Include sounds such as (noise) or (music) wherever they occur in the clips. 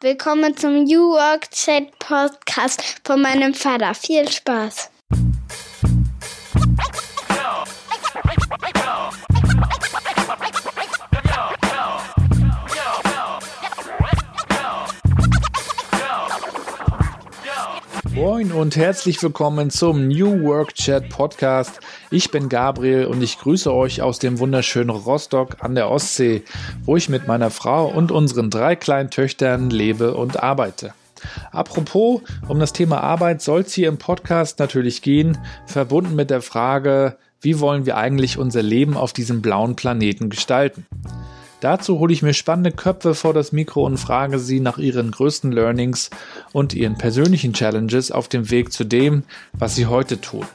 Willkommen zum New Work Chat Podcast von meinem Vater. Viel Spaß. Moin und herzlich willkommen zum New Work Chat Podcast. Ich bin Gabriel und ich grüße euch aus dem wunderschönen Rostock an der Ostsee, wo ich mit meiner Frau und unseren drei kleinen Töchtern lebe und arbeite. Apropos, um das Thema Arbeit soll es hier im Podcast natürlich gehen, verbunden mit der Frage, wie wollen wir eigentlich unser Leben auf diesem blauen Planeten gestalten? Dazu hole ich mir spannende Köpfe vor das Mikro und frage sie nach ihren größten Learnings und ihren persönlichen Challenges auf dem Weg zu dem, was sie heute tun.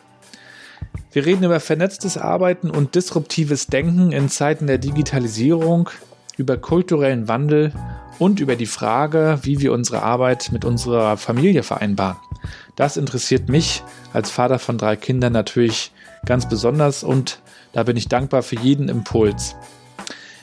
Wir reden über vernetztes Arbeiten und disruptives Denken in Zeiten der Digitalisierung, über kulturellen Wandel und über die Frage, wie wir unsere Arbeit mit unserer Familie vereinbaren. Das interessiert mich als Vater von drei Kindern natürlich ganz besonders und da bin ich dankbar für jeden Impuls.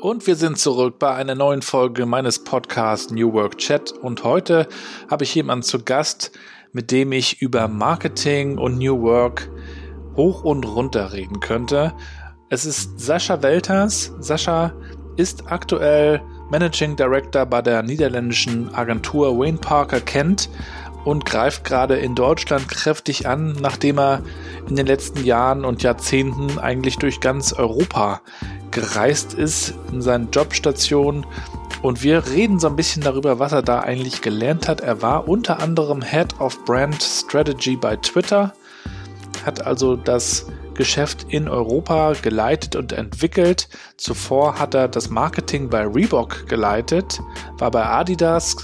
Und wir sind zurück bei einer neuen Folge meines Podcasts New Work Chat. Und heute habe ich jemanden zu Gast, mit dem ich über Marketing und New Work hoch und runter reden könnte. Es ist Sascha Welters. Sascha ist aktuell Managing Director bei der niederländischen Agentur Wayne Parker Kent und greift gerade in Deutschland kräftig an, nachdem er in den letzten Jahren und Jahrzehnten eigentlich durch ganz Europa gereist ist in seinen Jobstationen. Und wir reden so ein bisschen darüber, was er da eigentlich gelernt hat. Er war unter anderem Head of Brand Strategy bei Twitter, hat also das Geschäft in Europa geleitet und entwickelt. Zuvor hat er das Marketing bei Reebok geleitet, war bei Adidas,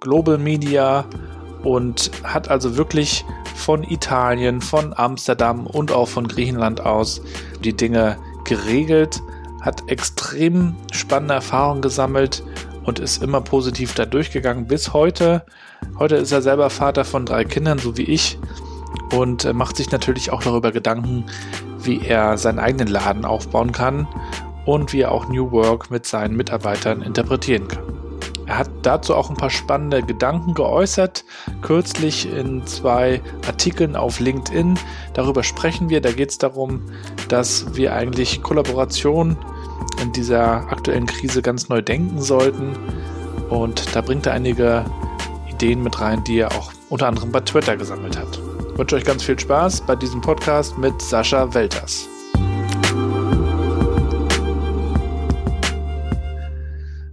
Global Media und hat also wirklich von Italien, von Amsterdam und auch von Griechenland aus die Dinge geregelt hat extrem spannende Erfahrungen gesammelt und ist immer positiv da durchgegangen bis heute. Heute ist er selber Vater von drei Kindern, so wie ich, und äh, macht sich natürlich auch darüber Gedanken, wie er seinen eigenen Laden aufbauen kann und wie er auch New Work mit seinen Mitarbeitern interpretieren kann. Er hat dazu auch ein paar spannende Gedanken geäußert, kürzlich in zwei Artikeln auf LinkedIn. Darüber sprechen wir. Da geht es darum, dass wir eigentlich Kollaboration in dieser aktuellen Krise ganz neu denken sollten. Und da bringt er einige Ideen mit rein, die er auch unter anderem bei Twitter gesammelt hat. Ich wünsche euch ganz viel Spaß bei diesem Podcast mit Sascha Welters.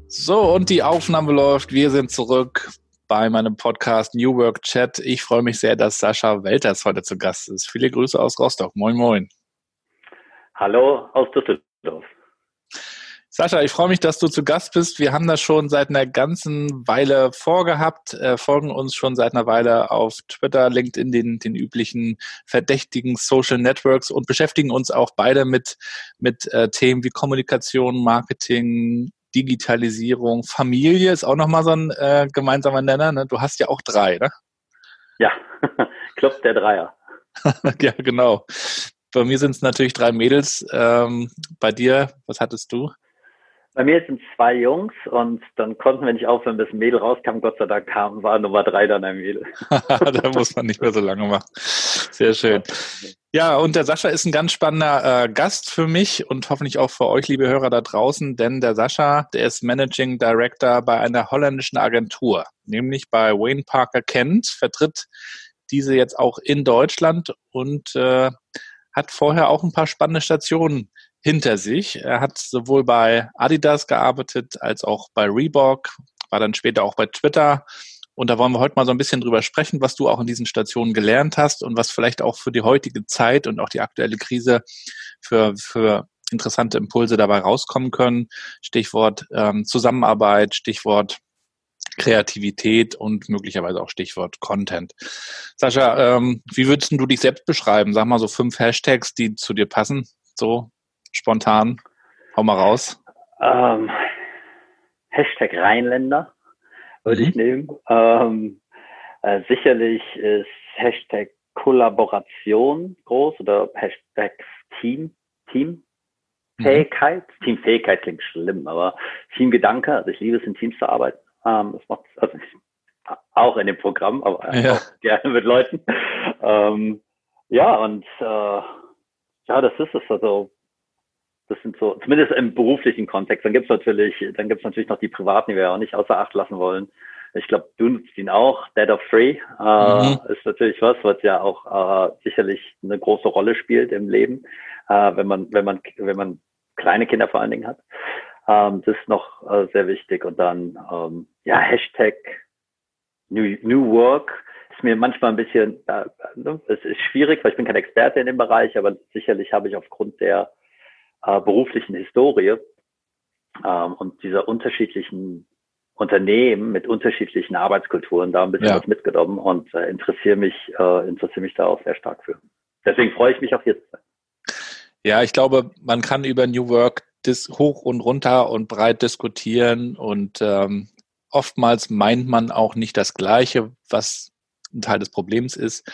So, und die Aufnahme läuft. Wir sind zurück bei meinem Podcast New Work Chat. Ich freue mich sehr, dass Sascha Welters heute zu Gast ist. Viele Grüße aus Rostock. Moin, moin. Hallo aus Düsseldorf. Sascha, ich freue mich, dass du zu Gast bist. Wir haben das schon seit einer ganzen Weile vorgehabt, äh, folgen uns schon seit einer Weile auf Twitter, LinkedIn, den, den üblichen verdächtigen Social Networks und beschäftigen uns auch beide mit, mit äh, Themen wie Kommunikation, Marketing, Digitalisierung, Familie ist auch nochmal so ein äh, gemeinsamer Nenner. Ne? Du hast ja auch drei, ne? Ja, (laughs) Club der Dreier. (laughs) ja, genau. Bei mir sind es natürlich drei Mädels. Ähm, bei dir, was hattest du? Bei mir sind zwei Jungs und dann konnten wir nicht aufhören, bis ein Mädel rauskam. Gott sei Dank kam, war Nummer drei dann ein Mädel. (laughs) da muss man nicht mehr so lange machen. Sehr schön. Ja, und der Sascha ist ein ganz spannender äh, Gast für mich und hoffentlich auch für euch, liebe Hörer da draußen, denn der Sascha, der ist Managing Director bei einer holländischen Agentur, nämlich bei Wayne Parker Kent, vertritt diese jetzt auch in Deutschland und äh, hat vorher auch ein paar spannende Stationen hinter sich. Er hat sowohl bei Adidas gearbeitet als auch bei Reebok, war dann später auch bei Twitter. Und da wollen wir heute mal so ein bisschen drüber sprechen, was du auch in diesen Stationen gelernt hast und was vielleicht auch für die heutige Zeit und auch die aktuelle Krise für, für interessante Impulse dabei rauskommen können. Stichwort ähm, Zusammenarbeit, Stichwort Kreativität und möglicherweise auch Stichwort Content. Sascha, ähm, wie würdest du dich selbst beschreiben? Sag mal so fünf Hashtags, die zu dir passen, so spontan. Hau mal raus. Ähm, Hashtag Rheinländer würde mhm. ich nehmen. Ähm, äh, sicherlich ist Hashtag Kollaboration groß oder Hashtag Team, Team. Fähigkeit, mhm. Teamfähigkeit klingt schlimm, aber Teamgedanke, also ich liebe es in Teams zu arbeiten. Ähm, das macht also auch in dem Programm, aber ja. gerne mit Leuten. Ähm, ja, und äh, ja, das ist es. Also das sind so, zumindest im beruflichen Kontext. Dann gibt's natürlich, dann gibt's natürlich noch die privaten, die wir ja auch nicht außer Acht lassen wollen. Ich glaube, du nutzt ihn auch. Dead of Free äh, mhm. ist natürlich was, was ja auch äh, sicherlich eine große Rolle spielt im Leben, äh, wenn man, wenn man, wenn man kleine Kinder vor allen Dingen hat. Ähm, das ist noch äh, sehr wichtig. Und dann ähm, ja Hashtag New, New Work ist mir manchmal ein bisschen, äh, ne, es ist schwierig, weil ich bin kein Experte in dem Bereich, aber sicherlich habe ich aufgrund der äh, beruflichen Historie ähm, und dieser unterschiedlichen Unternehmen mit unterschiedlichen Arbeitskulturen da ein bisschen ja. was mitgenommen und äh, interessiere mich, äh, interessiere mich da auch sehr stark für. Deswegen freue ich mich auch hier zu sein. Ja, ich glaube, man kann über New Work dis hoch und runter und breit diskutieren und ähm, oftmals meint man auch nicht das Gleiche, was ein Teil des Problems ist.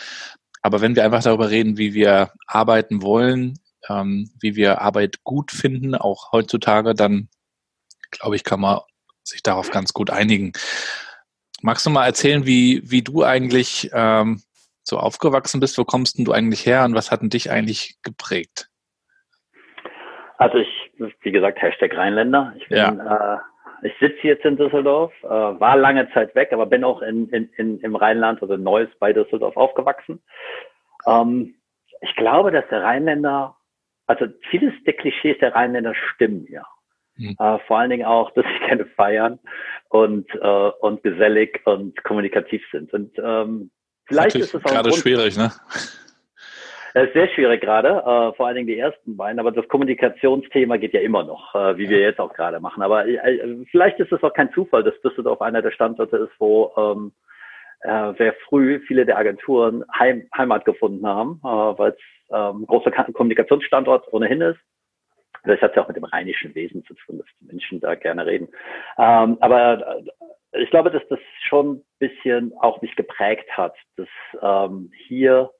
Aber wenn wir einfach darüber reden, wie wir arbeiten wollen, ähm, wie wir Arbeit gut finden, auch heutzutage, dann glaube ich, kann man sich darauf ganz gut einigen. Magst du mal erzählen, wie, wie du eigentlich ähm, so aufgewachsen bist? Wo kommst denn du eigentlich her und was hat denn dich eigentlich geprägt? Also ich, wie gesagt, Hashtag Rheinländer. Ich bin, ja. äh, ich sitze jetzt in Düsseldorf, äh, war lange Zeit weg, aber bin auch in, in, in, im Rheinland, also Neues bei Düsseldorf aufgewachsen. Ähm, ich glaube, dass der Rheinländer, also vieles der Klischees der Rheinländer stimmen ja. Mhm. Äh, vor allen Dingen auch, dass sie gerne feiern und, äh, und gesellig und kommunikativ sind. Und ähm, vielleicht ist es auch gerade schwierig, ne? Es (laughs) ist sehr schwierig gerade, äh, vor allen Dingen die ersten beiden, aber das Kommunikationsthema geht ja immer noch, äh, wie wir jetzt auch gerade machen. Aber äh, vielleicht ist es auch kein Zufall, dass Düsseldorf einer der Standorte ist, wo ähm, äh, sehr früh viele der Agenturen Heim, Heimat gefunden haben, äh, weil es ähm, großer Kommunikationsstandort ohnehin ist. Das hat ja auch mit dem rheinischen Wesen zu tun, dass die Menschen da gerne reden. Ähm, aber äh, ich glaube, dass das schon ein bisschen auch mich geprägt hat, dass ähm, hier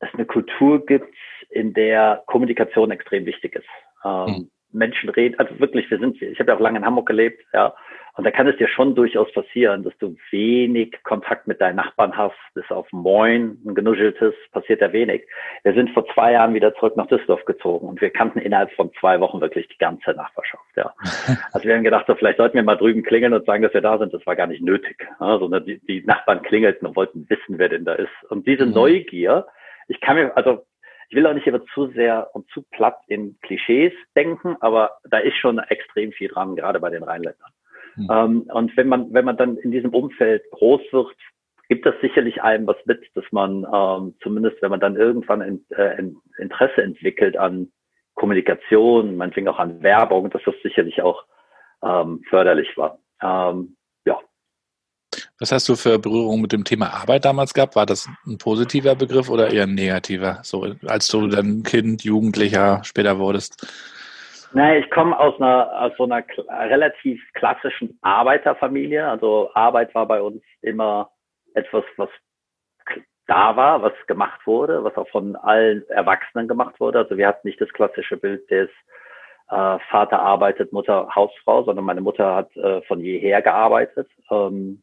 es eine Kultur gibt, in der Kommunikation extrem wichtig ist. Ähm, mhm. Menschen reden, also wirklich, wir sind, ich habe ja auch lange in Hamburg gelebt, ja, und da kann es dir schon durchaus passieren, dass du wenig Kontakt mit deinen Nachbarn hast, bis auf Moin, ein genuscheltes, passiert ja wenig. Wir sind vor zwei Jahren wieder zurück nach Düsseldorf gezogen und wir kannten innerhalb von zwei Wochen wirklich die ganze Nachbarschaft, ja. (laughs) Also wir haben gedacht, so, vielleicht sollten wir mal drüben klingeln und sagen, dass wir da sind. Das war gar nicht nötig, ja, sondern die, die Nachbarn klingelten und wollten wissen, wer denn da ist. Und diese mhm. Neugier, ich kann mir, also ich will auch nicht immer zu sehr und zu platt in Klischees denken, aber da ist schon extrem viel dran, gerade bei den Rheinländern. Mhm. Ähm, und wenn man, wenn man dann in diesem Umfeld groß wird, gibt das sicherlich einem was mit, dass man ähm, zumindest, wenn man dann irgendwann in, äh, in Interesse entwickelt an Kommunikation, meinetwegen auch an Werbung, dass das sicherlich auch ähm, förderlich war. Ähm, was hast du für Berührung mit dem Thema Arbeit damals gehabt? War das ein positiver Begriff oder eher ein negativer, so als du dann Kind, Jugendlicher später wurdest? Nein, ich komme aus einer aus so einer relativ klassischen Arbeiterfamilie. Also Arbeit war bei uns immer etwas, was da war, was gemacht wurde, was auch von allen Erwachsenen gemacht wurde. Also wir hatten nicht das klassische Bild des äh, Vater arbeitet, Mutter Hausfrau, sondern meine Mutter hat äh, von jeher gearbeitet. Ähm,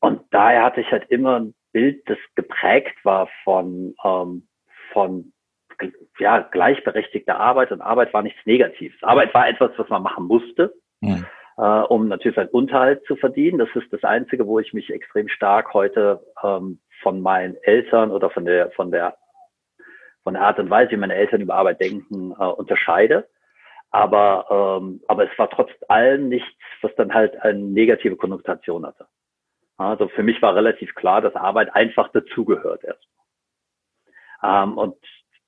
und daher hatte ich halt immer ein Bild, das geprägt war von, ähm, von ja, gleichberechtigter Arbeit und Arbeit war nichts Negatives. Arbeit war etwas, was man machen musste, mhm. äh, um natürlich seinen Unterhalt zu verdienen. Das ist das Einzige, wo ich mich extrem stark heute ähm, von meinen Eltern oder von der, von der, von der Art und Weise, wie meine Eltern über Arbeit denken, äh, unterscheide. Aber, ähm, aber es war trotz allem nichts, was dann halt eine negative Konnotation hatte. Also für mich war relativ klar, dass Arbeit einfach dazugehört erstmal. Ähm, und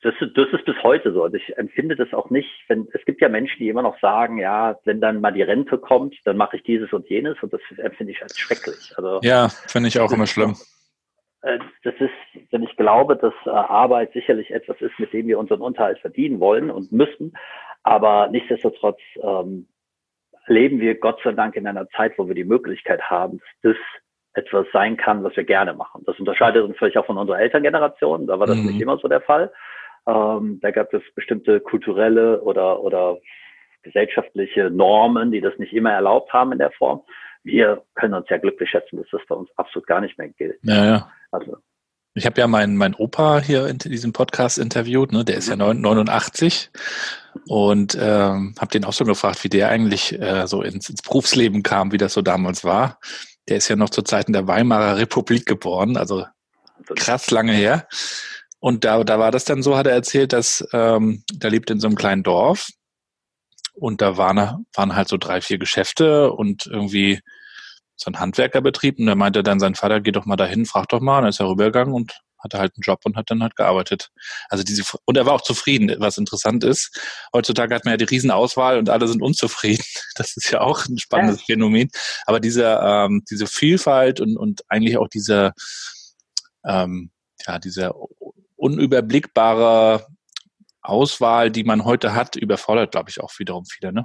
das, das ist bis heute so. Ich empfinde das auch nicht, wenn es gibt ja Menschen, die immer noch sagen, ja, wenn dann mal die Rente kommt, dann mache ich dieses und jenes und das empfinde ich als schrecklich. Also ja, finde ich auch immer schlimm. Äh, das ist, denn ich glaube, dass äh, Arbeit sicherlich etwas ist, mit dem wir unseren Unterhalt verdienen wollen und müssen. Aber nichtsdestotrotz ähm, leben wir Gott sei Dank in einer Zeit, wo wir die Möglichkeit haben, dass das etwas sein kann, was wir gerne machen. Das unterscheidet uns vielleicht auch von unserer Elterngeneration. Da war das mhm. nicht immer so der Fall. Ähm, da gab es bestimmte kulturelle oder, oder gesellschaftliche Normen, die das nicht immer erlaubt haben in der Form. Wir können uns ja glücklich schätzen, dass das bei uns absolut gar nicht mehr gilt. Ja, ja. Also, ich habe ja meinen mein Opa hier in diesem Podcast interviewt, ne? der ist ja 89 und ähm, habe den auch so gefragt, wie der eigentlich äh, so ins, ins Berufsleben kam, wie das so damals war. Der ist ja noch zu Zeiten der Weimarer Republik geboren, also krass lange her. Und da, da war das dann so, hat er erzählt, dass ähm, da lebt in so einem kleinen Dorf und da waren, waren halt so drei, vier Geschäfte und irgendwie so ein Handwerkerbetrieb. Und da meinte dann sein Vater, geh doch mal dahin, frag doch mal. Und dann ist er rübergegangen und hatte halt einen Job und hat dann halt gearbeitet. Also diese, und er war auch zufrieden, was interessant ist. Heutzutage hat man ja die Riesenauswahl und alle sind unzufrieden. (laughs) Das ist ja auch ein spannendes ja. Phänomen. Aber diese, ähm, diese Vielfalt und, und eigentlich auch diese, ähm, ja, diese unüberblickbare Auswahl, die man heute hat, überfordert, glaube ich, auch wiederum viele, ne?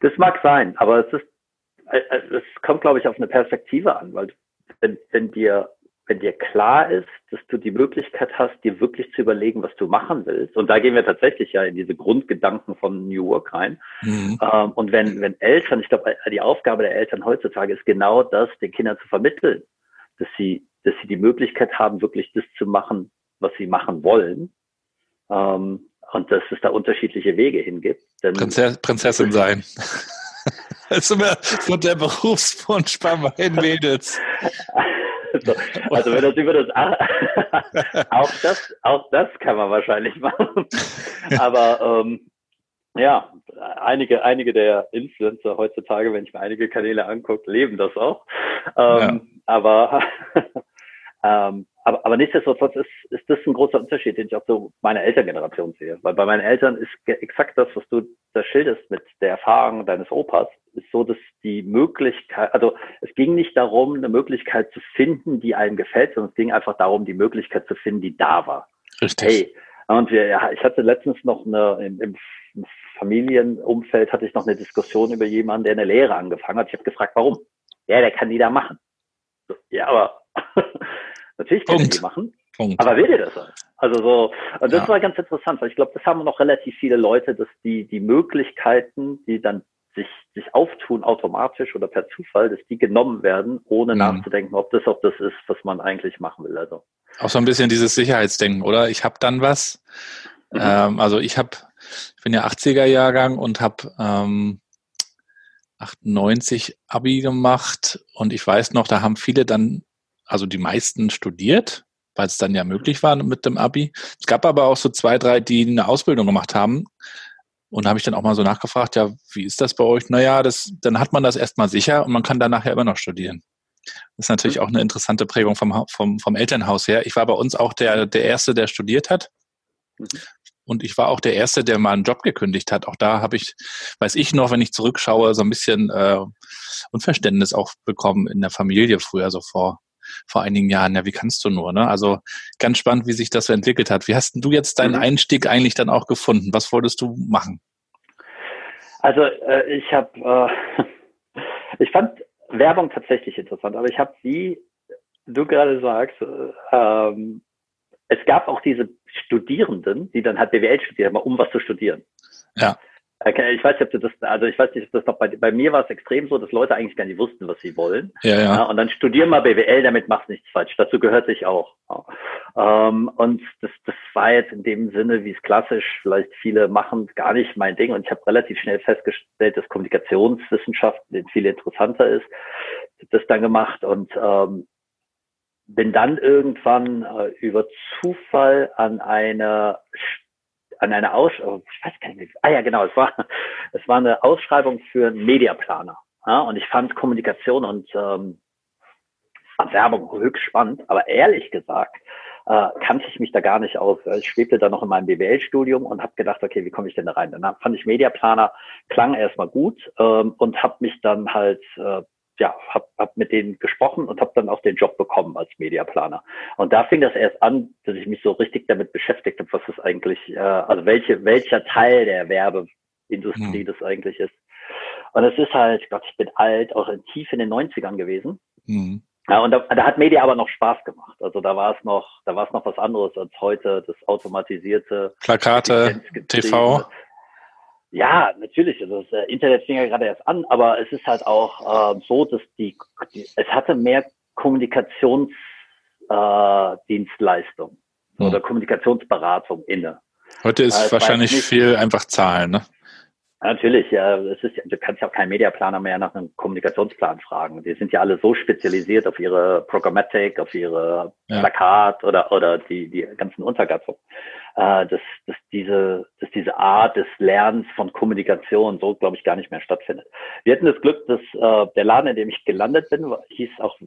Das mag sein, aber es ist, äh, äh, es kommt, glaube ich, auf eine Perspektive an, weil wenn, wenn dir, wenn dir klar ist, dass du die Möglichkeit hast, dir wirklich zu überlegen, was du machen willst, und da gehen wir tatsächlich ja in diese Grundgedanken von New Work rein. Mhm. Ähm, und wenn, wenn Eltern, ich glaube, die Aufgabe der Eltern heutzutage ist genau das, den Kindern zu vermitteln, dass sie dass sie die Möglichkeit haben, wirklich das zu machen, was sie machen wollen. Ähm, und dass es da unterschiedliche Wege hingibt. Denn Prinzess, Prinzessin sein. (laughs) das ist immer so der Berufswunsch bei meinen Mädels. (laughs) Also, also wenn das über das (laughs) auch das auch das kann man wahrscheinlich machen. Aber ähm, ja, einige einige der Influencer heutzutage, wenn ich mir einige Kanäle angucke, leben das auch. Ähm, ja. Aber ähm, aber, aber nichtsdestotrotz ist, ist das ein großer Unterschied, den ich auch so meiner Elterngeneration sehe. Weil bei meinen Eltern ist exakt das, was du da schilderst mit der Erfahrung deines Opas, ist so, dass die Möglichkeit, also es ging nicht darum, eine Möglichkeit zu finden, die einem gefällt, sondern es ging einfach darum, die Möglichkeit zu finden, die da war. Richtig. Hey, und wir, ja, ich hatte letztens noch eine, im, im Familienumfeld hatte ich noch eine Diskussion über jemanden, der eine Lehre angefangen hat. Ich habe gefragt, warum? Ja, der kann die da machen. So, ja, aber (laughs) Natürlich können Punkt. die machen. Punkt. Aber will ihr das? Also so, und das ja. war ganz interessant, weil ich glaube, das haben noch relativ viele Leute, dass die, die Möglichkeiten, die dann sich, sich auftun automatisch oder per Zufall, dass die genommen werden, ohne mhm. nachzudenken, ob das auch das ist, was man eigentlich machen will. Also. Auch so ein bisschen dieses Sicherheitsdenken, oder? Ich habe dann was. Mhm. Ähm, also ich habe, ich bin ja 80er Jahrgang und habe ähm, 98 Abi gemacht und ich weiß noch, da haben viele dann also die meisten studiert, weil es dann ja möglich war mit dem Abi. Es gab aber auch so zwei, drei, die eine Ausbildung gemacht haben. Und habe ich dann auch mal so nachgefragt, ja, wie ist das bei euch? Naja, das, dann hat man das erstmal sicher und man kann danach ja immer noch studieren. Das ist natürlich auch eine interessante Prägung vom, vom, vom Elternhaus her. Ich war bei uns auch der, der Erste, der studiert hat. Mhm. Und ich war auch der Erste, der mal einen Job gekündigt hat. Auch da habe ich, weiß ich noch, wenn ich zurückschaue, so ein bisschen äh, Unverständnis auch bekommen in der Familie früher, so vor vor einigen Jahren. Ja, wie kannst du nur? Ne? Also ganz spannend, wie sich das so entwickelt hat. Wie hast du jetzt deinen mhm. Einstieg eigentlich dann auch gefunden? Was wolltest du machen? Also äh, ich habe, äh, (laughs) ich fand Werbung tatsächlich interessant, aber ich habe, wie du gerade sagst, äh, ähm, es gab auch diese Studierenden, die dann halt BWL studieren, um was zu studieren. Ja. Okay, ich weiß nicht, ob du das, also ich weiß nicht, ob das noch bei, bei mir war es extrem so, dass Leute eigentlich gar nicht wussten, was sie wollen. Ja, ja. ja und dann studier mal BWL, damit machst nichts falsch. Dazu gehört sich auch. Ja. Ähm, und das, das war jetzt in dem Sinne, wie es klassisch vielleicht viele machen, gar nicht mein Ding. Und ich habe relativ schnell festgestellt, dass Kommunikationswissenschaften viel interessanter ist. Das dann gemacht und ähm, bin dann irgendwann äh, über Zufall an eine an einer Ausschreibung, oh, ich weiß gar nicht ah ja genau, es war, (laughs) es war eine Ausschreibung für einen Mediaplaner. Ja, und ich fand Kommunikation und ähm, Werbung höchst spannend, aber ehrlich gesagt äh, kannte ich mich da gar nicht aus. Ich schwebte da noch in meinem BWL-Studium und habe gedacht, okay, wie komme ich denn da rein? Dann fand ich Mediaplaner, klang erstmal gut ähm, und habe mich dann halt äh, ja, habe hab mit denen gesprochen und habe dann auch den Job bekommen als Mediaplaner. Und da fing das erst an, dass ich mich so richtig damit beschäftigt habe, was ist eigentlich, äh, also welche, welcher Teil der Werbeindustrie hm. das eigentlich ist. Und es ist halt, Gott, ich bin alt, auch in tief in den 90ern gewesen. Hm. Ja, und da, da hat Media aber noch Spaß gemacht. Also da war es noch, da war es noch was anderes als heute, das automatisierte Plakate, TV. Ja, natürlich. Also das äh, Internet fing ja gerade erst an, aber es ist halt auch äh, so, dass die, die es hatte mehr Kommunikationsdienstleistung äh, hm. oder Kommunikationsberatung inne. Heute ist äh, wahrscheinlich viel einfach Zahlen, ne? Natürlich, ja, es ist, du kannst ja auch keinen Mediaplaner mehr nach einem Kommunikationsplan fragen. Die sind ja alle so spezialisiert auf ihre Programmatic, auf ihre ja. Plakat oder oder die die ganzen Untergattungen, äh, dass, dass diese dass diese Art des Lernens von Kommunikation so, glaube ich, gar nicht mehr stattfindet. Wir hatten das Glück, dass äh, der Laden, in dem ich gelandet bin, hieß auch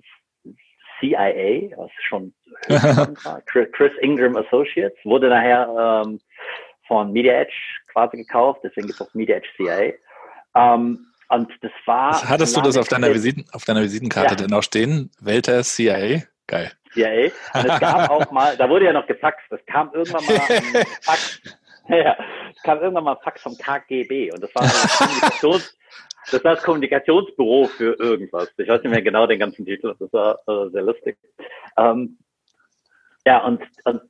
CIA, was schon (laughs) Chris Ingram Associates, wurde nachher ähm, von Media Edge quasi gekauft, deswegen gibt es auch Media Edge CIA. Ähm, und das war. Hattest du das auf deiner, Visiten, auf deiner Visitenkarte ja. denn auch stehen? Welter CIA? Geil. CIA. Und es gab (laughs) auch mal, da wurde ja noch gefaxt, es (laughs) kam irgendwann mal ein Fax, ja, es kam irgendwann mal Fax vom KGB und das war das (laughs) Kommunikations, das war das Kommunikationsbüro für irgendwas. Ich weiß nicht mehr genau den ganzen Titel, das war äh, sehr lustig. Ähm, ja, und, und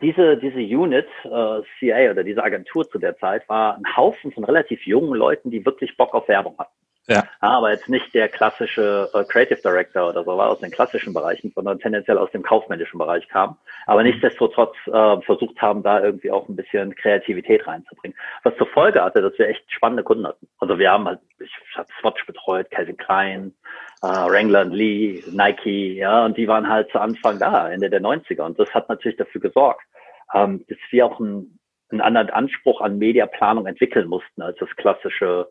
diese, diese Unit, äh, CA oder diese Agentur zu der Zeit, war ein Haufen von relativ jungen Leuten, die wirklich Bock auf Werbung hatten. Ja. Aber jetzt nicht der klassische äh, Creative Director oder so war aus den klassischen Bereichen, sondern tendenziell aus dem kaufmännischen Bereich kam. Aber nichtsdestotrotz äh, versucht haben, da irgendwie auch ein bisschen Kreativität reinzubringen. Was zur Folge hatte, dass wir echt spannende Kunden hatten. Also wir haben halt, ich habe Swatch betreut, Calvin Klein, äh, Wrangler Lee, Nike, ja, und die waren halt zu Anfang da, Ende der 90er. Und das hat natürlich dafür gesorgt, ähm, dass wir auch einen, einen anderen Anspruch an Mediaplanung entwickeln mussten als das klassische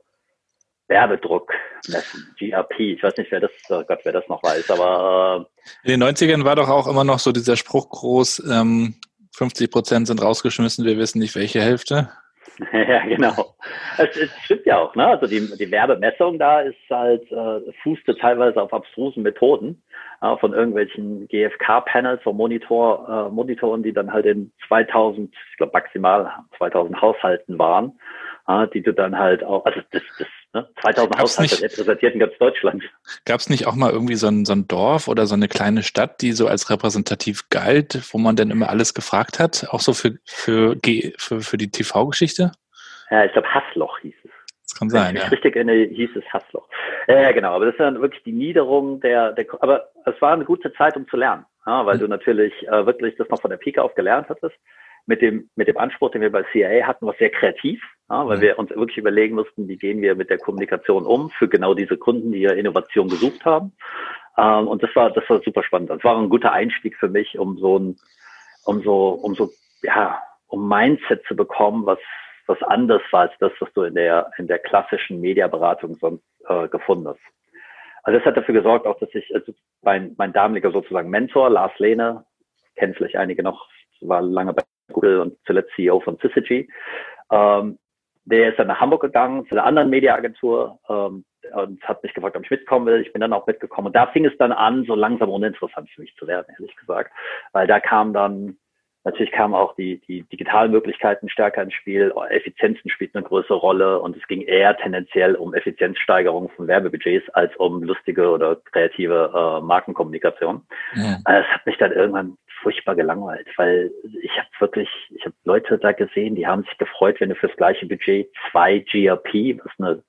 Werbedruck messen, GRP. Ich weiß nicht, wer das, oh Gott, wer das noch weiß, aber äh, in den 90ern war doch auch immer noch so dieser Spruch groß, ähm, 50 Prozent sind rausgeschmissen, wir wissen nicht welche Hälfte. (laughs) ja, genau. Es, es, stimmt ja auch, ne? Also die, die Werbemessung da ist halt, äh, fußte teilweise auf abstrusen Methoden äh, von irgendwelchen GFK-Panels von Monitor, äh, Monitoren, die dann halt in 2000, ich glaube maximal 2000 Haushalten waren, äh, die du dann halt auch, also das, das Ne? 2000 Gab's Haushalte nicht, repräsentiert in ganz Deutschland. Gab es nicht auch mal irgendwie so ein, so ein Dorf oder so eine kleine Stadt, die so als repräsentativ galt, wo man dann immer alles gefragt hat, auch so für, für, für, für die TV-Geschichte? Ja, ich glaube Hassloch hieß es. Das kann sein, ja. Richtig erinnere, hieß es Hassloch. Ja, genau, aber das ist dann wirklich die Niederung der, der aber es war eine gute Zeit, um zu lernen, ja, weil mhm. du natürlich äh, wirklich das noch von der Pike auf gelernt hattest mit dem, mit dem Anspruch, den wir bei CIA hatten, was sehr kreativ, ja, weil wir uns wirklich überlegen mussten, wie gehen wir mit der Kommunikation um für genau diese Kunden, die ja Innovation gesucht haben. Ähm, und das war, das war super spannend. Das war ein guter Einstieg für mich, um so ein, um so, um so, ja, um Mindset zu bekommen, was, was anders war als das, was du in der, in der klassischen Mediaberatung sonst äh, gefunden hast. Also das hat dafür gesorgt, auch dass ich, also mein, mein damaliger sozusagen Mentor, Lars Lehne, kennen vielleicht einige noch, war lange bei Google und zuletzt CEO von Syzygy. Ähm, der ist dann nach Hamburg gegangen zu einer anderen Mediaagentur ähm, und hat mich gefragt, ob ich mitkommen will. Ich bin dann auch mitgekommen. Und da fing es dann an, so langsam uninteressant für mich zu werden, ehrlich gesagt. Weil da kam dann, natürlich kamen auch die, die digitalen Möglichkeiten stärker ins Spiel. Effizienzen spielt eine größere Rolle und es ging eher tendenziell um Effizienzsteigerung von Werbebudgets als um lustige oder kreative äh, Markenkommunikation. Ja. Das hat mich dann irgendwann furchtbar gelangweilt, weil ich habe wirklich, ich habe Leute da gesehen, die haben sich gefreut, wenn du fürs gleiche Budget zwei GRP, was eine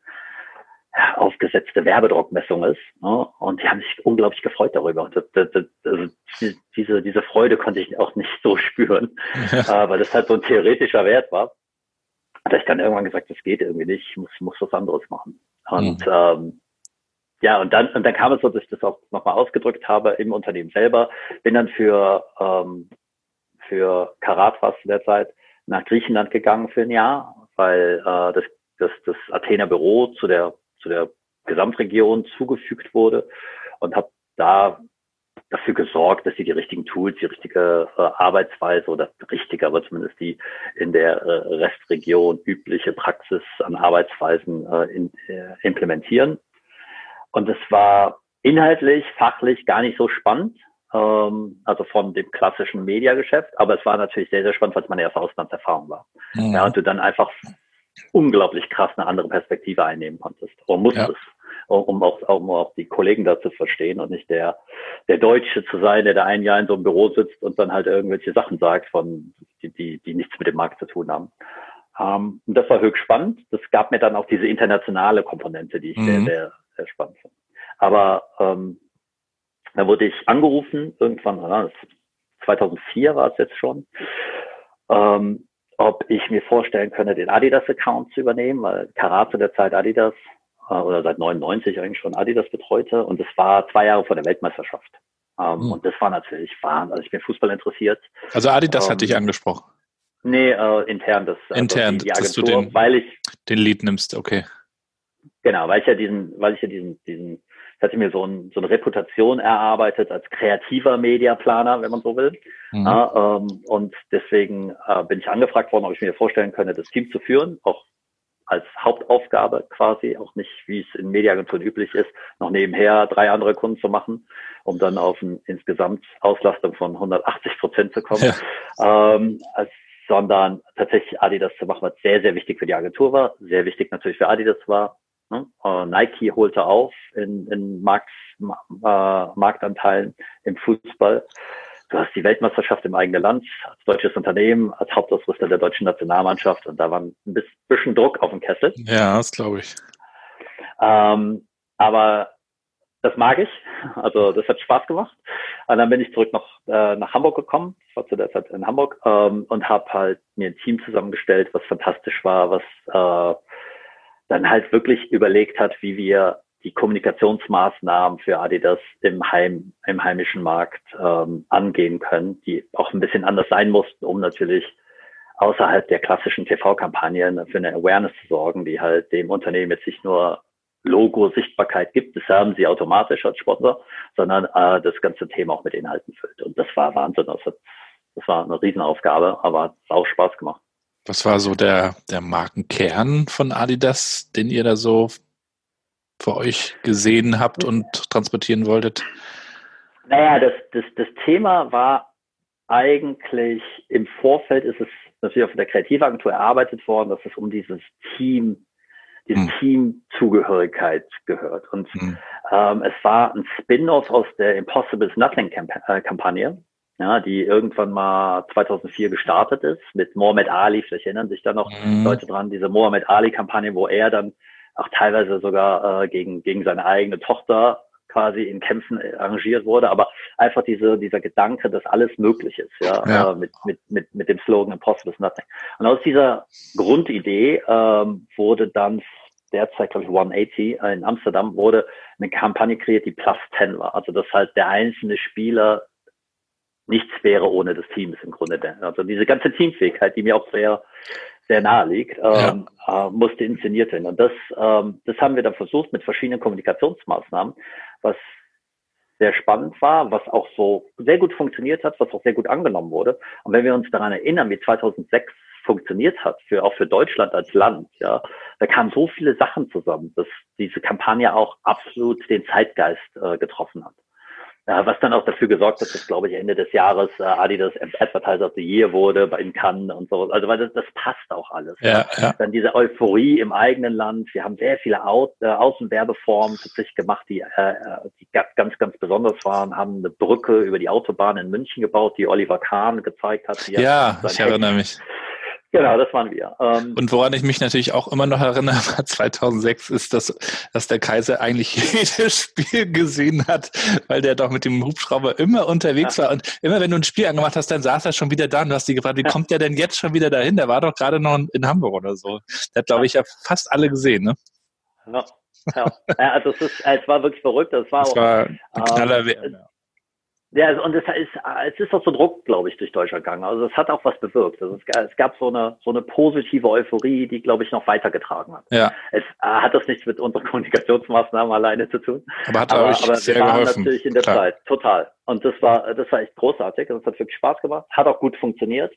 aufgesetzte Werbedruckmessung ist, ne? und die haben sich unglaublich gefreut darüber. Das, das, das, also diese, diese Freude konnte ich auch nicht (laughs) so spüren, ja. äh, weil das halt so ein theoretischer Wert war. Da ich dann irgendwann gesagt, das geht irgendwie nicht, ich muss, muss was anderes machen. Und mhm. ähm, ja, und dann, und dann kam es so, dass ich das auch nochmal ausgedrückt habe im Unternehmen selber. Bin dann für, ähm, für Karat was zu der Zeit nach Griechenland gegangen für ein Jahr, weil äh, das, das, das Athener Büro zu der, zu der Gesamtregion zugefügt wurde und habe da dafür gesorgt, dass sie die richtigen Tools, die richtige äh, Arbeitsweise oder richtige, aber zumindest die in der äh, Restregion übliche Praxis an Arbeitsweisen äh, in, äh, implementieren. Und es war inhaltlich, fachlich gar nicht so spannend, ähm, also von dem klassischen Mediageschäft, aber es war natürlich sehr, sehr spannend, weil es meine erste Auslandserfahrung war. Mhm. Ja, und du dann einfach unglaublich krass eine andere Perspektive einnehmen konntest oder musstest. Ja um auch, um auch die Kollegen da zu verstehen und nicht der, der Deutsche zu sein, der da ein Jahr in so einem Büro sitzt und dann halt irgendwelche Sachen sagt, von, die, die, die nichts mit dem Markt zu tun haben. Um, und das war höchst spannend. Das gab mir dann auch diese internationale Komponente, die ich mhm. sehr, sehr, sehr spannend finde. Aber ähm, da wurde ich angerufen, irgendwann, 2004 war es jetzt schon, ähm, ob ich mir vorstellen könne, den Adidas-Account zu übernehmen, weil Karat zu der Zeit Adidas äh, oder seit 99 eigentlich schon Adidas betreute und das war zwei Jahre vor der Weltmeisterschaft. Ähm, mhm. Und das war natürlich wahnsinnig. Also ich bin Fußball interessiert. Also Adidas ähm, hat dich angesprochen? Nee, äh, intern. Das, also intern, die Agentur, dass du den, weil ich, den Lead nimmst, okay. Genau, weil ich ja diesen, weil ich ja diesen, diesen, ich hatte mir so, ein, so eine Reputation erarbeitet als kreativer Mediaplaner, wenn man so will. Mhm. Ja, ähm, und deswegen äh, bin ich angefragt worden, ob ich mir vorstellen könnte, das Team zu führen, auch als Hauptaufgabe quasi, auch nicht, wie es in Mediaagenturen üblich ist, noch nebenher drei andere Kunden zu machen, um dann auf eine insgesamt Auslastung von 180 Prozent zu kommen, ja. ähm, als, sondern tatsächlich Adidas zu machen, was sehr, sehr wichtig für die Agentur war, sehr wichtig natürlich für Adidas war. Ne? Uh, Nike holte auf in, in Markt, äh, Marktanteilen im Fußball du hast die Weltmeisterschaft im eigenen Land als deutsches Unternehmen, als Hauptausrüster der deutschen Nationalmannschaft und da war ein bisschen Druck auf dem Kessel. Ja, das glaube ich. Ähm, aber das mag ich. Also das hat Spaß gemacht. Und dann bin ich zurück nach, äh, nach Hamburg gekommen. Ich war zu der Zeit in Hamburg ähm, und habe halt mir ein Team zusammengestellt, was fantastisch war, was äh, dann halt wirklich überlegt hat, wie wir die Kommunikationsmaßnahmen für Adidas im, Heim, im heimischen Markt ähm, angehen können, die auch ein bisschen anders sein mussten, um natürlich außerhalb der klassischen TV-Kampagnen für eine Awareness zu sorgen, die halt dem Unternehmen jetzt nicht nur Logo-Sichtbarkeit gibt, das haben sie automatisch als Sponsor, sondern äh, das ganze Thema auch mit Inhalten füllt. Und das war Wahnsinn. Das, hat, das war eine Riesenaufgabe, aber hat auch Spaß gemacht. Was war so der, der Markenkern von Adidas, den ihr da so für euch gesehen habt und transportieren wolltet? Naja, das, das, das Thema war eigentlich im Vorfeld ist es natürlich auch von der Kreativagentur erarbeitet worden, dass es um dieses Team, diese hm. Teamzugehörigkeit gehört. Und hm. ähm, es war ein Spin-off aus der Impossible is Nothing äh, Kampagne, ja, die irgendwann mal 2004 gestartet ist mit Mohamed Ali. Vielleicht erinnern sich da noch hm. Leute dran, diese Mohamed Ali Kampagne, wo er dann auch teilweise sogar äh, gegen, gegen seine eigene Tochter quasi in Kämpfen arrangiert wurde, aber einfach diese, dieser Gedanke, dass alles möglich ist, ja, ja. Äh, mit, mit, mit, mit dem Slogan Impossible is Nothing. Und aus dieser Grundidee ähm, wurde dann derzeit, glaube ich, 180 äh, in Amsterdam, wurde eine Kampagne kreiert, die Plus 10 war. Also, dass halt der einzelne Spieler nichts wäre ohne das Team im Grunde. Also diese ganze Teamfähigkeit, die mir auch sehr sehr nahe liegt, ähm, ja. äh, musste inszeniert werden. Und das, ähm, das haben wir dann versucht mit verschiedenen Kommunikationsmaßnahmen, was sehr spannend war, was auch so sehr gut funktioniert hat, was auch sehr gut angenommen wurde. Und wenn wir uns daran erinnern, wie 2006 funktioniert hat, für, auch für Deutschland als Land, ja, da kamen so viele Sachen zusammen, dass diese Kampagne auch absolut den Zeitgeist äh, getroffen hat. Ja, was dann auch dafür gesorgt hat, dass, glaube ich, Ende des Jahres äh, Adidas Advertiser of the Year wurde bei in Cannes und so. Also weil das, das passt auch alles. Ja, ja. Dann diese Euphorie im eigenen Land. Wir haben sehr viele Au äh, Außenwerbeformen sich gemacht, die, äh, die ganz, ganz besonders waren. Haben eine Brücke über die Autobahn in München gebaut, die Oliver Kahn gezeigt hat. Ja, ich erinnere mich. Genau, das waren wir. Ähm, und woran ich mich natürlich auch immer noch erinnere, 2006 ist, dass, dass der Kaiser eigentlich (laughs) jedes Spiel gesehen hat, weil der doch mit dem Hubschrauber immer unterwegs ja. war. Und immer wenn du ein Spiel angemacht hast, dann saß er schon wieder da und du hast dich gefragt, wie ja. kommt der denn jetzt schon wieder dahin? Der war doch gerade noch in Hamburg oder so. Der hat, glaube ich, ja fast alle gesehen, ne? Ja. ja. also es, ist, es war wirklich verrückt. Es war, es auch, war ein Knaller ähm, Ja, also, und es ist, es ist auch so Druck, glaube ich, durch Deutschland gegangen. Also es hat auch was bewirkt. Also es, es gab so eine, so eine positive Euphorie, die, glaube ich, noch weitergetragen hat. Ja. Es äh, hat das nichts mit unseren Kommunikationsmaßnahmen alleine zu tun. Aber hat aber, euch aber sehr wir waren geholfen. natürlich in der Klar. Zeit, total. Und das war, das war echt großartig. Und es hat wirklich Spaß gemacht. Hat auch gut funktioniert.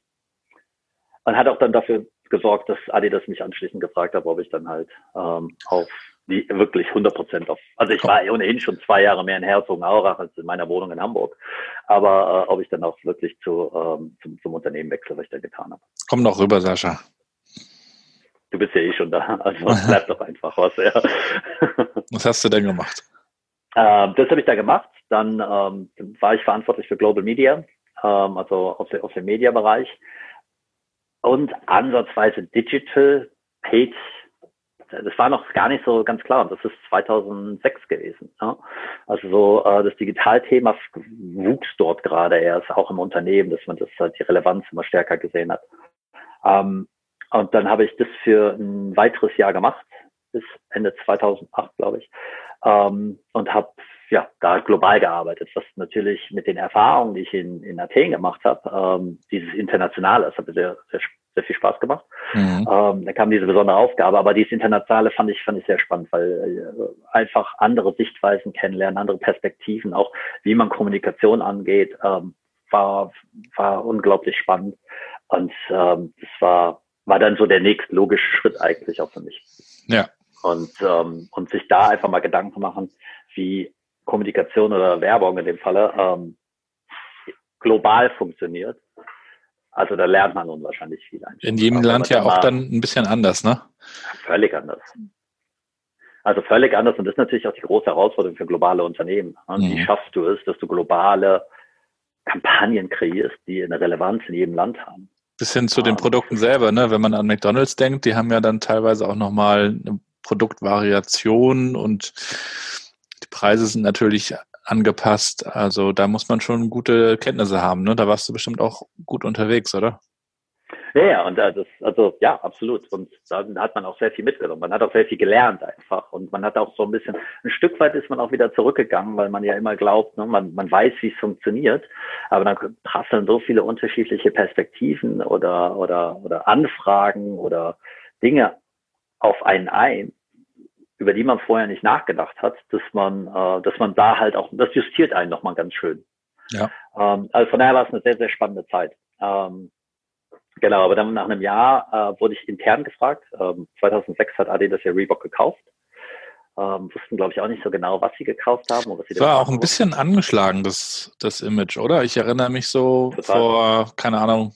Und hat auch dann dafür gesorgt, dass Adidas mich anschließend gefragt hat, ob ich dann halt ähm, auf die wirklich 100 Prozent auf. Also ich war ohnehin schon zwei Jahre mehr in Herzogenaurach als in meiner Wohnung in Hamburg. Aber äh, ob ich dann auch wirklich zu, ähm, zum, zum Unternehmen wechsle, was ich da getan habe. Komm noch rüber, Sascha. Du bist ja eh schon da, also (laughs) bleib doch einfach was. Ja. Was hast du denn gemacht? Ähm, das habe ich da gemacht. Dann ähm, war ich verantwortlich für Global Media, ähm, also auf, der, auf dem Media-Bereich und ansatzweise Digital Paid das war noch gar nicht so ganz klar. Das ist 2006 gewesen. Ja? Also so äh, das Digitalthema wuchs dort gerade erst, auch im Unternehmen, dass man das halt die Relevanz immer stärker gesehen hat. Ähm, und dann habe ich das für ein weiteres Jahr gemacht, bis Ende 2008, glaube ich, ähm, und habe ja da global gearbeitet, was natürlich mit den Erfahrungen, die ich in, in Athen gemacht habe, ähm, dieses Internationale, das hat mir sehr, sehr sehr viel Spaß gemacht. Mhm. Ähm, da kam diese besondere Aufgabe, aber dieses Internationale fand ich, fand ich sehr spannend, weil äh, einfach andere Sichtweisen kennenlernen, andere Perspektiven, auch wie man Kommunikation angeht, ähm, war, war unglaublich spannend. Und ähm, das war, war dann so der nächste logische Schritt eigentlich auch für mich. Ja. Und, ähm, und sich da einfach mal Gedanken machen, wie Kommunikation oder Werbung in dem Falle ähm, global funktioniert also da lernt man unwahrscheinlich viel. Einfach. In jedem Land ja auch dann ein bisschen anders, ne? Völlig anders. Also völlig anders und das ist natürlich auch die große Herausforderung für globale Unternehmen. Und mhm. Wie schaffst du es, dass du globale Kampagnen kreierst, die eine Relevanz in jedem Land haben? Bis hin zu den Produkten selber, ne? Wenn man an McDonalds denkt, die haben ja dann teilweise auch nochmal eine Produktvariation und die Preise sind natürlich angepasst. Also da muss man schon gute Kenntnisse haben. Ne? Da warst du bestimmt auch gut unterwegs, oder? Ja, ja, und das, also ja, absolut. Und da hat man auch sehr viel mitgenommen. Man hat auch sehr viel gelernt einfach. Und man hat auch so ein bisschen, ein Stück weit ist man auch wieder zurückgegangen, weil man ja immer glaubt, ne, man, man weiß, wie es funktioniert. Aber dann prasseln so viele unterschiedliche Perspektiven oder, oder, oder Anfragen oder Dinge auf einen ein, über die man vorher nicht nachgedacht hat, dass man, äh, dass man da halt auch, das justiert einen nochmal ganz schön. Ja. Ähm, also von daher war es eine sehr, sehr spannende Zeit. Ähm, genau, aber dann nach einem Jahr äh, wurde ich intern gefragt. Ähm, 2006 hat Adidas ja Reebok gekauft. Ähm, wussten, glaube ich, auch nicht so genau, was sie gekauft haben. Und was sie war auch ein bisschen wussten. angeschlagen, das, das Image, oder? Ich erinnere mich so Total. vor, keine Ahnung,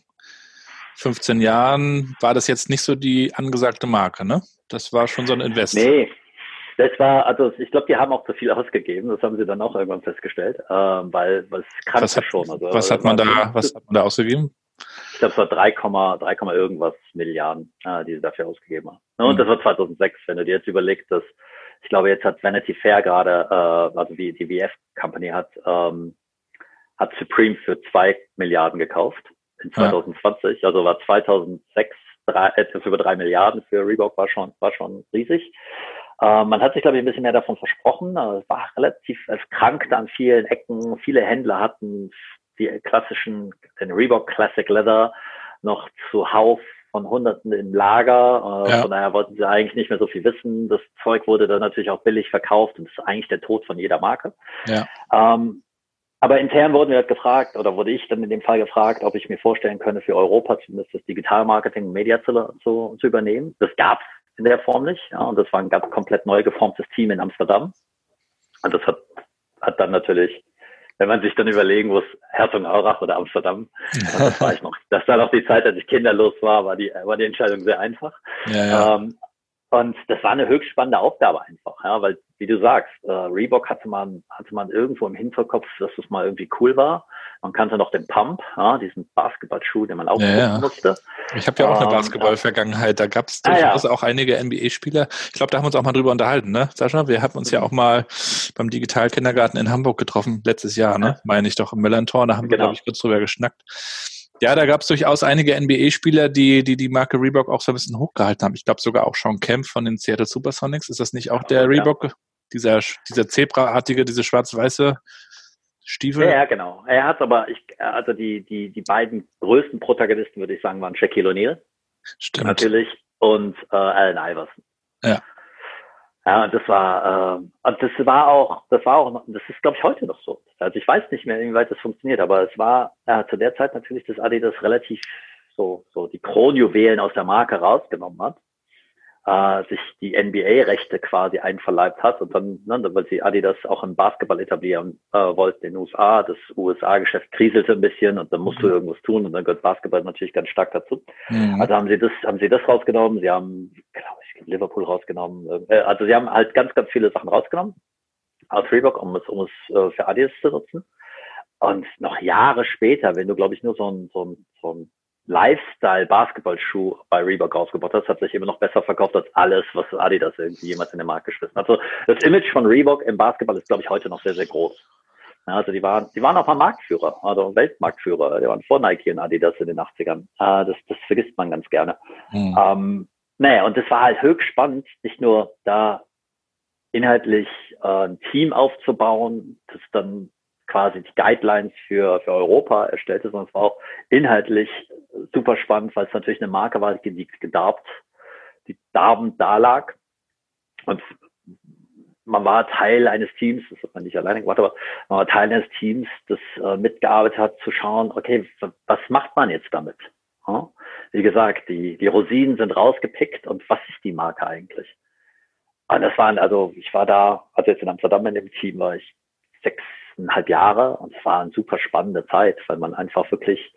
15 Jahren war das jetzt nicht so die angesagte Marke, ne? Das war schon so ein Invest. Nee, das war, also ich glaube, die haben auch zu viel ausgegeben. Das haben sie dann auch irgendwann festgestellt, ähm, weil was kann hat, schon. Also, was hat man da, was hat man da ausgegeben? Ich glaube, es war 3, 3, irgendwas Milliarden, äh, die sie dafür ausgegeben haben. Und mhm. das war 2006. Wenn du dir jetzt überlegst, dass ich glaube, jetzt hat Vanity Fair gerade, äh, also die, die VF Company hat, ähm, hat Supreme für 2 Milliarden gekauft in 2020. Ja. Also war 2006 drei, etwas über 3 Milliarden für Reebok war schon, war schon riesig. Äh, man hat sich, glaube ich, ein bisschen mehr davon versprochen. Also es war relativ, es krankte an vielen Ecken. Viele Händler hatten die klassischen, den Reebok Classic Leather noch zuhauf von Hunderten im Lager. Äh, ja. Von daher wollten sie eigentlich nicht mehr so viel wissen. Das Zeug wurde dann natürlich auch billig verkauft und das ist eigentlich der Tod von jeder Marke. Ja. Ähm, aber intern wurden wir halt gefragt, oder wurde ich dann in dem Fall gefragt, ob ich mir vorstellen könnte, für Europa zumindest das Digitalmarketing und Media zu, zu, zu übernehmen. Das gab in der Form nicht. Ja, und das war ein ganz komplett neu geformtes Team in Amsterdam. Und das hat, hat dann natürlich, wenn man sich dann überlegen muss, Herzogenaurach oder Amsterdam, das war ich noch, das war noch die Zeit, als ich kinderlos war, war die, war die Entscheidung sehr einfach. Ja, ja. Ähm, und das war eine höchst spannende Aufgabe einfach, ja, weil, wie du sagst, äh, Reebok hatte man, hatte man irgendwo im Hinterkopf, dass es mal irgendwie cool war. Man kannte noch den Pump, ja, diesen Basketballschuh, den man auch ja, musste. Ich habe ja auch eine ähm, Basketball-Vergangenheit. Da gab es ah, durchaus ja. auch einige NBA-Spieler. Ich glaube, da haben wir uns auch mal drüber unterhalten, ne, Sascha? Wir haben uns mhm. ja auch mal beim Digitalkindergarten in Hamburg getroffen, letztes Jahr, ne? Meine ich doch, im Millantor. Da haben genau. wir, glaube ich, kurz drüber geschnackt. Ja, da gab es durchaus einige NBA-Spieler, die, die die Marke Reebok auch so ein bisschen hochgehalten haben. Ich glaube sogar auch Sean Kemp von den Seattle Supersonics. Ist das nicht auch der Reebok? Dieser, dieser Zebra-artige, diese schwarz-weiße Stiefel? Ja, ja, genau. Er hat aber, ich, also die, die, die beiden größten Protagonisten, würde ich sagen, waren Shaquille O'Neal. Stimmt. Natürlich. Und äh, Allen Iverson. Ja. Ja, und das war, äh, und das war auch, das war auch, das ist, glaube ich, heute noch so. Also ich weiß nicht mehr, inwieweit das funktioniert, aber es war äh, zu der Zeit natürlich, dass Adidas relativ so, so die Kronjuwelen aus der Marke rausgenommen hat äh, sich die NBA-Rechte quasi einverleibt hat und dann, ne, weil sie Adidas auch im Basketball etablieren äh, wollten in den USA. Das USA-Geschäft kriselte ein bisschen und dann musst du mhm. irgendwas tun und dann gehört Basketball natürlich ganz stark dazu. Mhm. Also haben sie das, haben sie das rausgenommen. Sie haben, glaube ich, Liverpool rausgenommen. Äh, also sie haben halt ganz, ganz viele Sachen rausgenommen aus Reebok, um es, um es äh, für Adidas zu nutzen. Und noch Jahre später, wenn du, glaube ich, nur so ein, so ein, so ein Lifestyle-Basketballschuh bei Reebok rausgebracht hat, hat sich immer noch besser verkauft als alles, was Adidas irgendwie jemals in den Markt geschmissen hat. Also das Image von Reebok im Basketball ist, glaube ich, heute noch sehr, sehr groß. Ja, also die waren, die waren auch mal Marktführer, also Weltmarktführer. Die waren vor Nike und Adidas in den 80ern. Äh, das, das vergisst man ganz gerne. Mhm. Ähm, naja, und das war halt höchst spannend, nicht nur da inhaltlich äh, ein Team aufzubauen, das dann quasi die Guidelines für, für Europa erstellte, sondern es war auch inhaltlich super spannend, weil es natürlich eine Marke war, die, gedarbt, die darbend da lag. Und man war Teil eines Teams, das hat man nicht alleine gemacht, aber man war Teil eines Teams, das äh, mitgearbeitet hat, zu schauen, okay, was macht man jetzt damit? Ja? Wie gesagt, die, die Rosinen sind rausgepickt und was ist die Marke eigentlich? Und das waren, also ich war da, also jetzt in Amsterdam in dem Team war ich sechs, sechseinhalb Jahre und es war eine super spannende Zeit, weil man einfach wirklich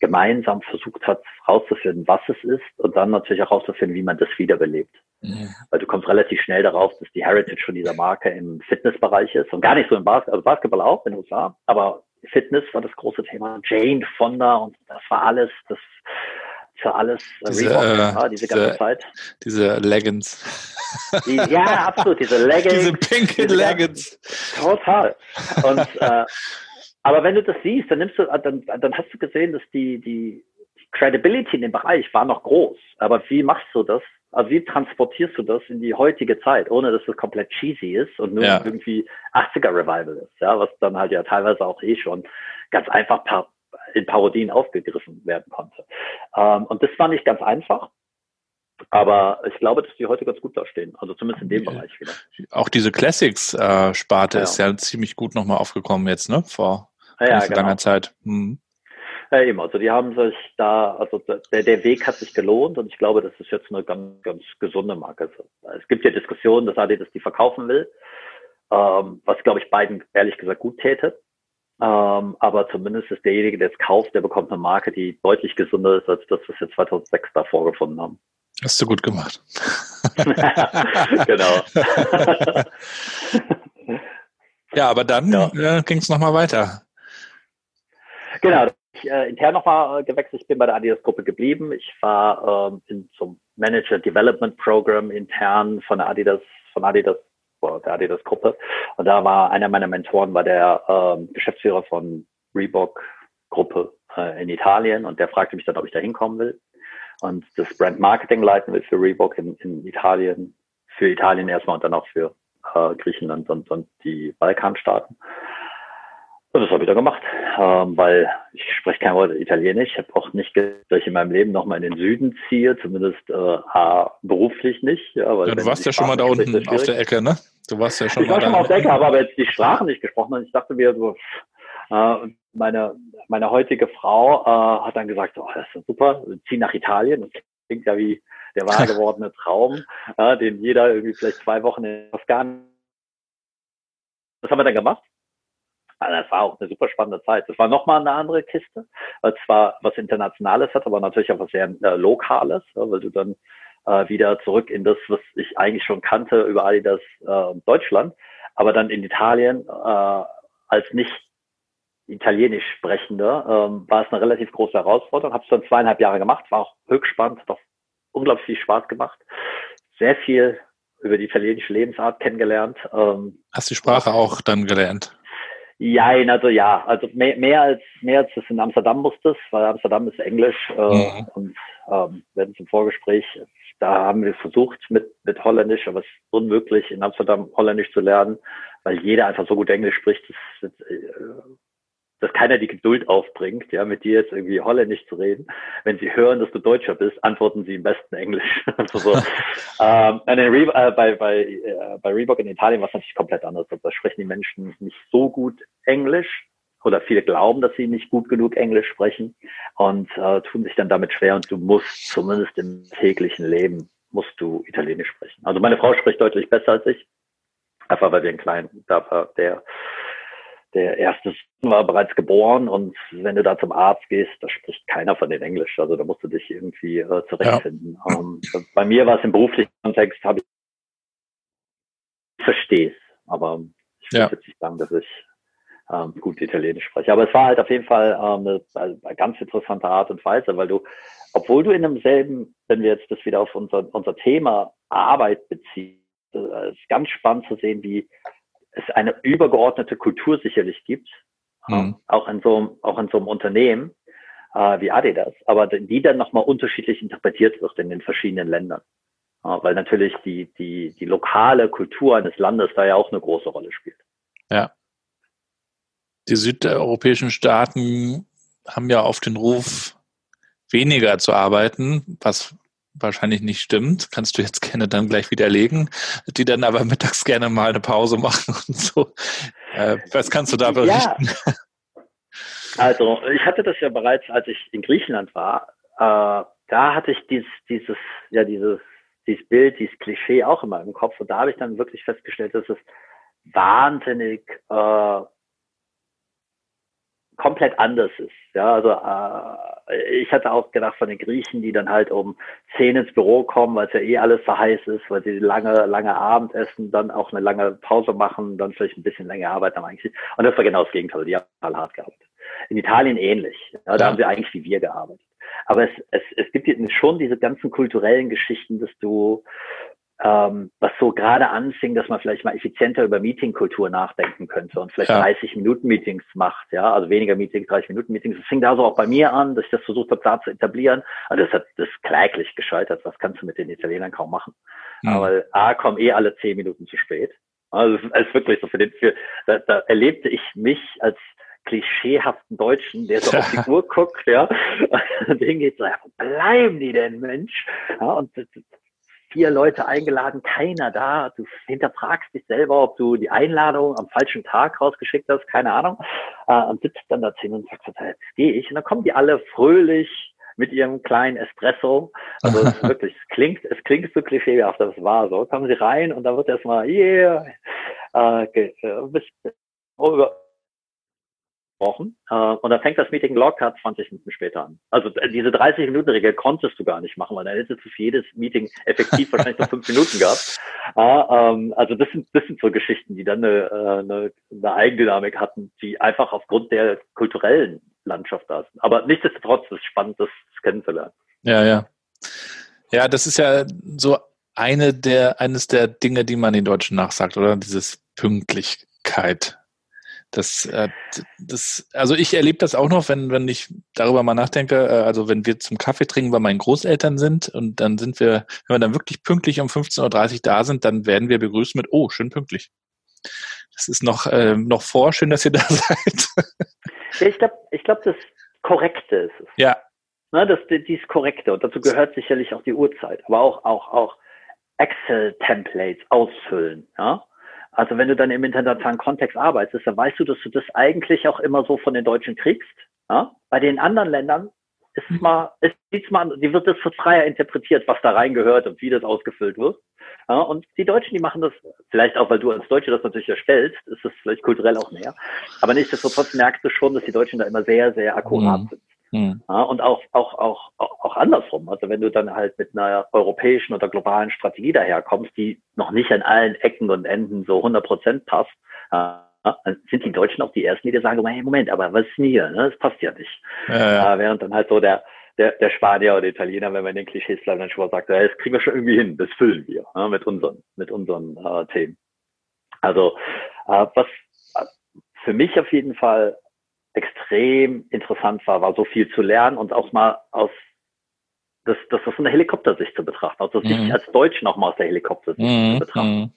gemeinsam versucht hat, herauszufinden, was es ist und dann natürlich auch herauszufinden, wie man das wiederbelebt. Mhm. Weil du kommst relativ schnell darauf, dass die Heritage von dieser Marke im Fitnessbereich ist und gar nicht so im Bas also Basketball auch in den USA, aber Fitness war das große Thema. Jane Fonda und das war alles, das für alles diese, Reebok, äh, ja, diese ganze diese, Zeit. Diese Leggings. Die, ja, absolut, diese (laughs) Leggings. Diese pinken Leggings. total. Und, (laughs) äh, aber wenn du das siehst, dann nimmst du, dann, dann hast du gesehen, dass die, die, die Credibility in dem Bereich war noch groß. Aber wie machst du das? Also wie transportierst du das in die heutige Zeit, ohne dass es komplett cheesy ist und nur ja. irgendwie 80er Revival ist, ja, was dann halt ja teilweise auch eh schon ganz einfach paar in Parodien aufgegriffen werden konnte. Ähm, und das war nicht ganz einfach. Aber ich glaube, dass die heute ganz gut dastehen. Also zumindest in dem Bereich wieder. Auch diese Classics-Sparte äh, ja. ist ja ziemlich gut nochmal aufgekommen jetzt, ne? Vor ja, genau. langer Zeit. Hm. Ja, eben. Also die haben sich da, also der, der Weg hat sich gelohnt und ich glaube, das ist jetzt eine ganz, ganz gesunde Marke. Es gibt ja Diskussionen, dass Adidas die verkaufen will, ähm, was glaube ich beiden ehrlich gesagt gut täte. Ähm, aber zumindest ist derjenige, der es kauft, der bekommt eine Marke, die deutlich gesünder ist als das, was wir 2006 da vorgefunden haben. Hast du gut gemacht. (laughs) genau. (laughs) ja, aber dann ja. äh, ging es nochmal weiter. Genau. Ich, äh, intern nochmal äh, gewechselt. Ich bin bei der Adidas-Gruppe geblieben. Ich war ähm, in, zum Manager Development Program intern von Adidas, von Adidas der Adidas-Gruppe. Und da war einer meiner Mentoren, war der ähm, Geschäftsführer von Reebok-Gruppe äh, in Italien und der fragte mich dann, ob ich da hinkommen will und das Brand Marketing leiten will für Reebok in, in Italien, für Italien erstmal und dann auch für äh, Griechenland und, und die Balkanstaaten. Und das habe ich dann gemacht, ähm, weil ich spreche kein Wort Italienisch. Ich habe auch nicht, dass ich in meinem Leben nochmal in den Süden ziehe, zumindest äh, A, beruflich nicht. Ja, weil ja, du warst ja schon mal da unten auf der Ecke, ne? Du warst ja schon ich mal war schon mal auf der Ecke, aber jetzt die Sprache nicht gesprochen und ich dachte mir so, äh, meine, meine heutige Frau äh, hat dann gesagt, oh, das ist super, zieh nach Italien. Das klingt ja wie der wahr (laughs) gewordene Traum, äh, den jeder irgendwie vielleicht zwei Wochen in Afghanistan. Das haben wir dann gemacht. Also das war auch eine super spannende Zeit. Das war nochmal eine andere Kiste, weil zwar was Internationales hat, aber natürlich auch was sehr äh, Lokales, ja, weil du dann äh, wieder zurück in das, was ich eigentlich schon kannte über Adidas äh, Deutschland, aber dann in Italien äh, als nicht italienisch sprechender ähm, war es eine relativ große Herausforderung. Habe es dann zweieinhalb Jahre gemacht, war auch höchst spannend, hat auch unglaublich viel Spaß gemacht. Sehr viel über die italienische Lebensart kennengelernt. Ähm, Hast die Sprache auch dann gelernt? Ja, also ja, also mehr, mehr als mehr als es in Amsterdam musste, weil Amsterdam ist Englisch äh, mhm. und ähm, werden zum Vorgespräch, da haben wir versucht mit mit Holländisch, aber es ist unmöglich in Amsterdam Holländisch zu lernen, weil jeder einfach so gut Englisch spricht, dass, dass keiner die Geduld aufbringt, ja, mit dir jetzt irgendwie Holländisch zu reden. Wenn sie hören, dass du Deutscher bist, antworten sie im besten Englisch. (laughs) also so. ähm, Re äh, bei, bei, äh, bei Reebok in Italien war es natürlich komplett anders. Da sprechen die Menschen nicht so gut Englisch oder viele glauben, dass sie nicht gut genug Englisch sprechen und äh, tun sich dann damit schwer und du musst zumindest im täglichen Leben musst du Italienisch sprechen. Also meine Frau spricht deutlich besser als ich, einfach weil wir einen kleinen, war der der erste war bereits geboren und wenn du da zum Arzt gehst, da spricht keiner von den Englisch. Also da musst du dich irgendwie äh, zurechtfinden. Ja. Ähm, bei mir war es im beruflichen Kontext, habe ich, verstehe es, aber ich würde ja. jetzt nicht sagen, dass ich ähm, gut Italienisch spreche. Aber es war halt auf jeden Fall ähm, eine, eine, ganz interessante Art und Weise, weil du, obwohl du in einem selben, wenn wir jetzt das wieder auf unser, unser Thema Arbeit beziehen, äh, ist ganz spannend zu sehen, wie es eine übergeordnete Kultur sicherlich gibt, mhm. auch in so, auch in so einem Unternehmen äh, wie Adidas, aber die dann nochmal unterschiedlich interpretiert wird in den verschiedenen Ländern. Ja, weil natürlich die, die, die lokale Kultur eines Landes da ja auch eine große Rolle spielt. Ja. Die südeuropäischen Staaten haben ja auf den Ruf, weniger zu arbeiten, was wahrscheinlich nicht stimmt, kannst du jetzt gerne dann gleich widerlegen, die dann aber mittags gerne mal eine Pause machen (laughs) und so. Äh, was kannst du da berichten? Ja. Also, ich hatte das ja bereits, als ich in Griechenland war, äh, da hatte ich dieses, dieses, ja, dieses, dieses Bild, dieses Klischee auch immer im Kopf und da habe ich dann wirklich festgestellt, dass es wahnsinnig äh, komplett anders ist. Ja, also äh, ich hatte auch gedacht von den Griechen, die dann halt um zehn ins Büro kommen, weil es ja eh alles so heiß ist, weil sie lange, lange Abend essen, dann auch eine lange Pause machen, dann vielleicht ein bisschen länger arbeiten am eigentlich. Und das war genau das Gegenteil, die haben alle hart gearbeitet. In Italien ähnlich. Ja, da ja. haben sie eigentlich wie wir gearbeitet. Aber es, es, es gibt schon diese ganzen kulturellen Geschichten, dass du ähm, was so gerade anfing, dass man vielleicht mal effizienter über Meetingkultur nachdenken könnte und vielleicht ja. 30 Minuten Meetings macht, ja, also weniger Meetings, 30 Minuten Meetings. Das fing da so auch bei mir an, dass ich das versucht habe, da zu etablieren. Also das hat das ist kläglich gescheitert. Was kannst du mit den Italienern kaum machen? Mhm. Aber A kommen eh alle 10 Minuten zu spät. Also es ist wirklich so für den, für, da, da erlebte ich mich als klischeehaften Deutschen, der so auf die (laughs) Uhr guckt, ja, (laughs) den geht so, ja, wo bleiben die denn, Mensch? Ja, und vier Leute eingeladen, keiner da. Du hinterfragst dich selber, ob du die Einladung am falschen Tag rausgeschickt hast, keine Ahnung. Äh, und sitzt dann da zehn und sagst, jetzt gehe ich. Und dann kommen die alle fröhlich mit ihrem kleinen Espresso. Also es (laughs) wirklich, es klingt, es klingt so klischeehaft, aber es war so. Kommen sie rein und dann wird erstmal, yeah, äh, äh bis, oh, gesprochen. Äh, und dann fängt das Meeting locker 20 Minuten später an. Also äh, diese 30-Minuten-Regel konntest du gar nicht machen, weil dann hättest du für jedes Meeting effektiv (laughs) wahrscheinlich nur fünf Minuten gehabt. Äh, ähm, also das sind, das sind so Geschichten, die dann eine, äh, eine, eine Eigendynamik hatten, die einfach aufgrund der kulturellen Landschaft da sind. Aber nichtsdestotrotz ist es spannend, das kennenzulernen. Ja, ja. Ja, das ist ja so eine der, eines der Dinge, die man den Deutschen nachsagt, oder? Dieses Pünktlichkeit. Das, äh, das, also ich erlebe das auch noch, wenn, wenn ich darüber mal nachdenke, äh, also wenn wir zum Kaffee trinken bei meinen Großeltern sind und dann sind wir, wenn wir dann wirklich pünktlich um 15.30 Uhr da sind, dann werden wir begrüßt mit, oh, schön pünktlich. Das ist noch, äh, noch vor, schön, dass ihr da (laughs) seid. Ja, ich glaube, ich glaub, das Korrekte ist es. Ja. Ne, das, dies Korrekte. Und dazu gehört sicherlich auch die Uhrzeit, aber auch, auch, auch Excel-Templates ausfüllen. Ja? Also wenn du dann im internationalen Kontext arbeitest, dann weißt du, dass du das eigentlich auch immer so von den Deutschen kriegst. Ja? Bei den anderen Ländern ist mhm. mal, ist sieht's mal, die wird das freier interpretiert, was da reingehört und wie das ausgefüllt wird. Ja, und die Deutschen, die machen das, vielleicht auch, weil du als Deutsche das natürlich erstellst, ist das vielleicht kulturell auch näher. Aber nichtsdestotrotz merkst du schon, dass die Deutschen da immer sehr, sehr akkurat mhm. sind. Mhm. Ja, und auch, auch, auch, auch andersrum. Also wenn du dann halt mit einer europäischen oder globalen Strategie daherkommst, die noch nicht an allen Ecken und Enden so 100 Prozent passt, ja, dann sind die Deutschen auch die Ersten, die dir sagen, hey, Moment, aber was ist denn hier? Ne? Das passt ja nicht. Ja, während dann halt so der, der, der Spanier oder Italiener, wenn man den Klischees bleibt, dann schon mal sagt, ja, das kriegen wir schon irgendwie hin, das füllen wir ja, mit unseren, mit unseren äh, Themen. Also äh, was für mich auf jeden Fall extrem interessant war, war so viel zu lernen und auch mal aus das, das von der Helikoptersicht zu betrachten, also sich mhm. als Deutsch nochmal aus der Helikoptersicht mhm. zu betrachten.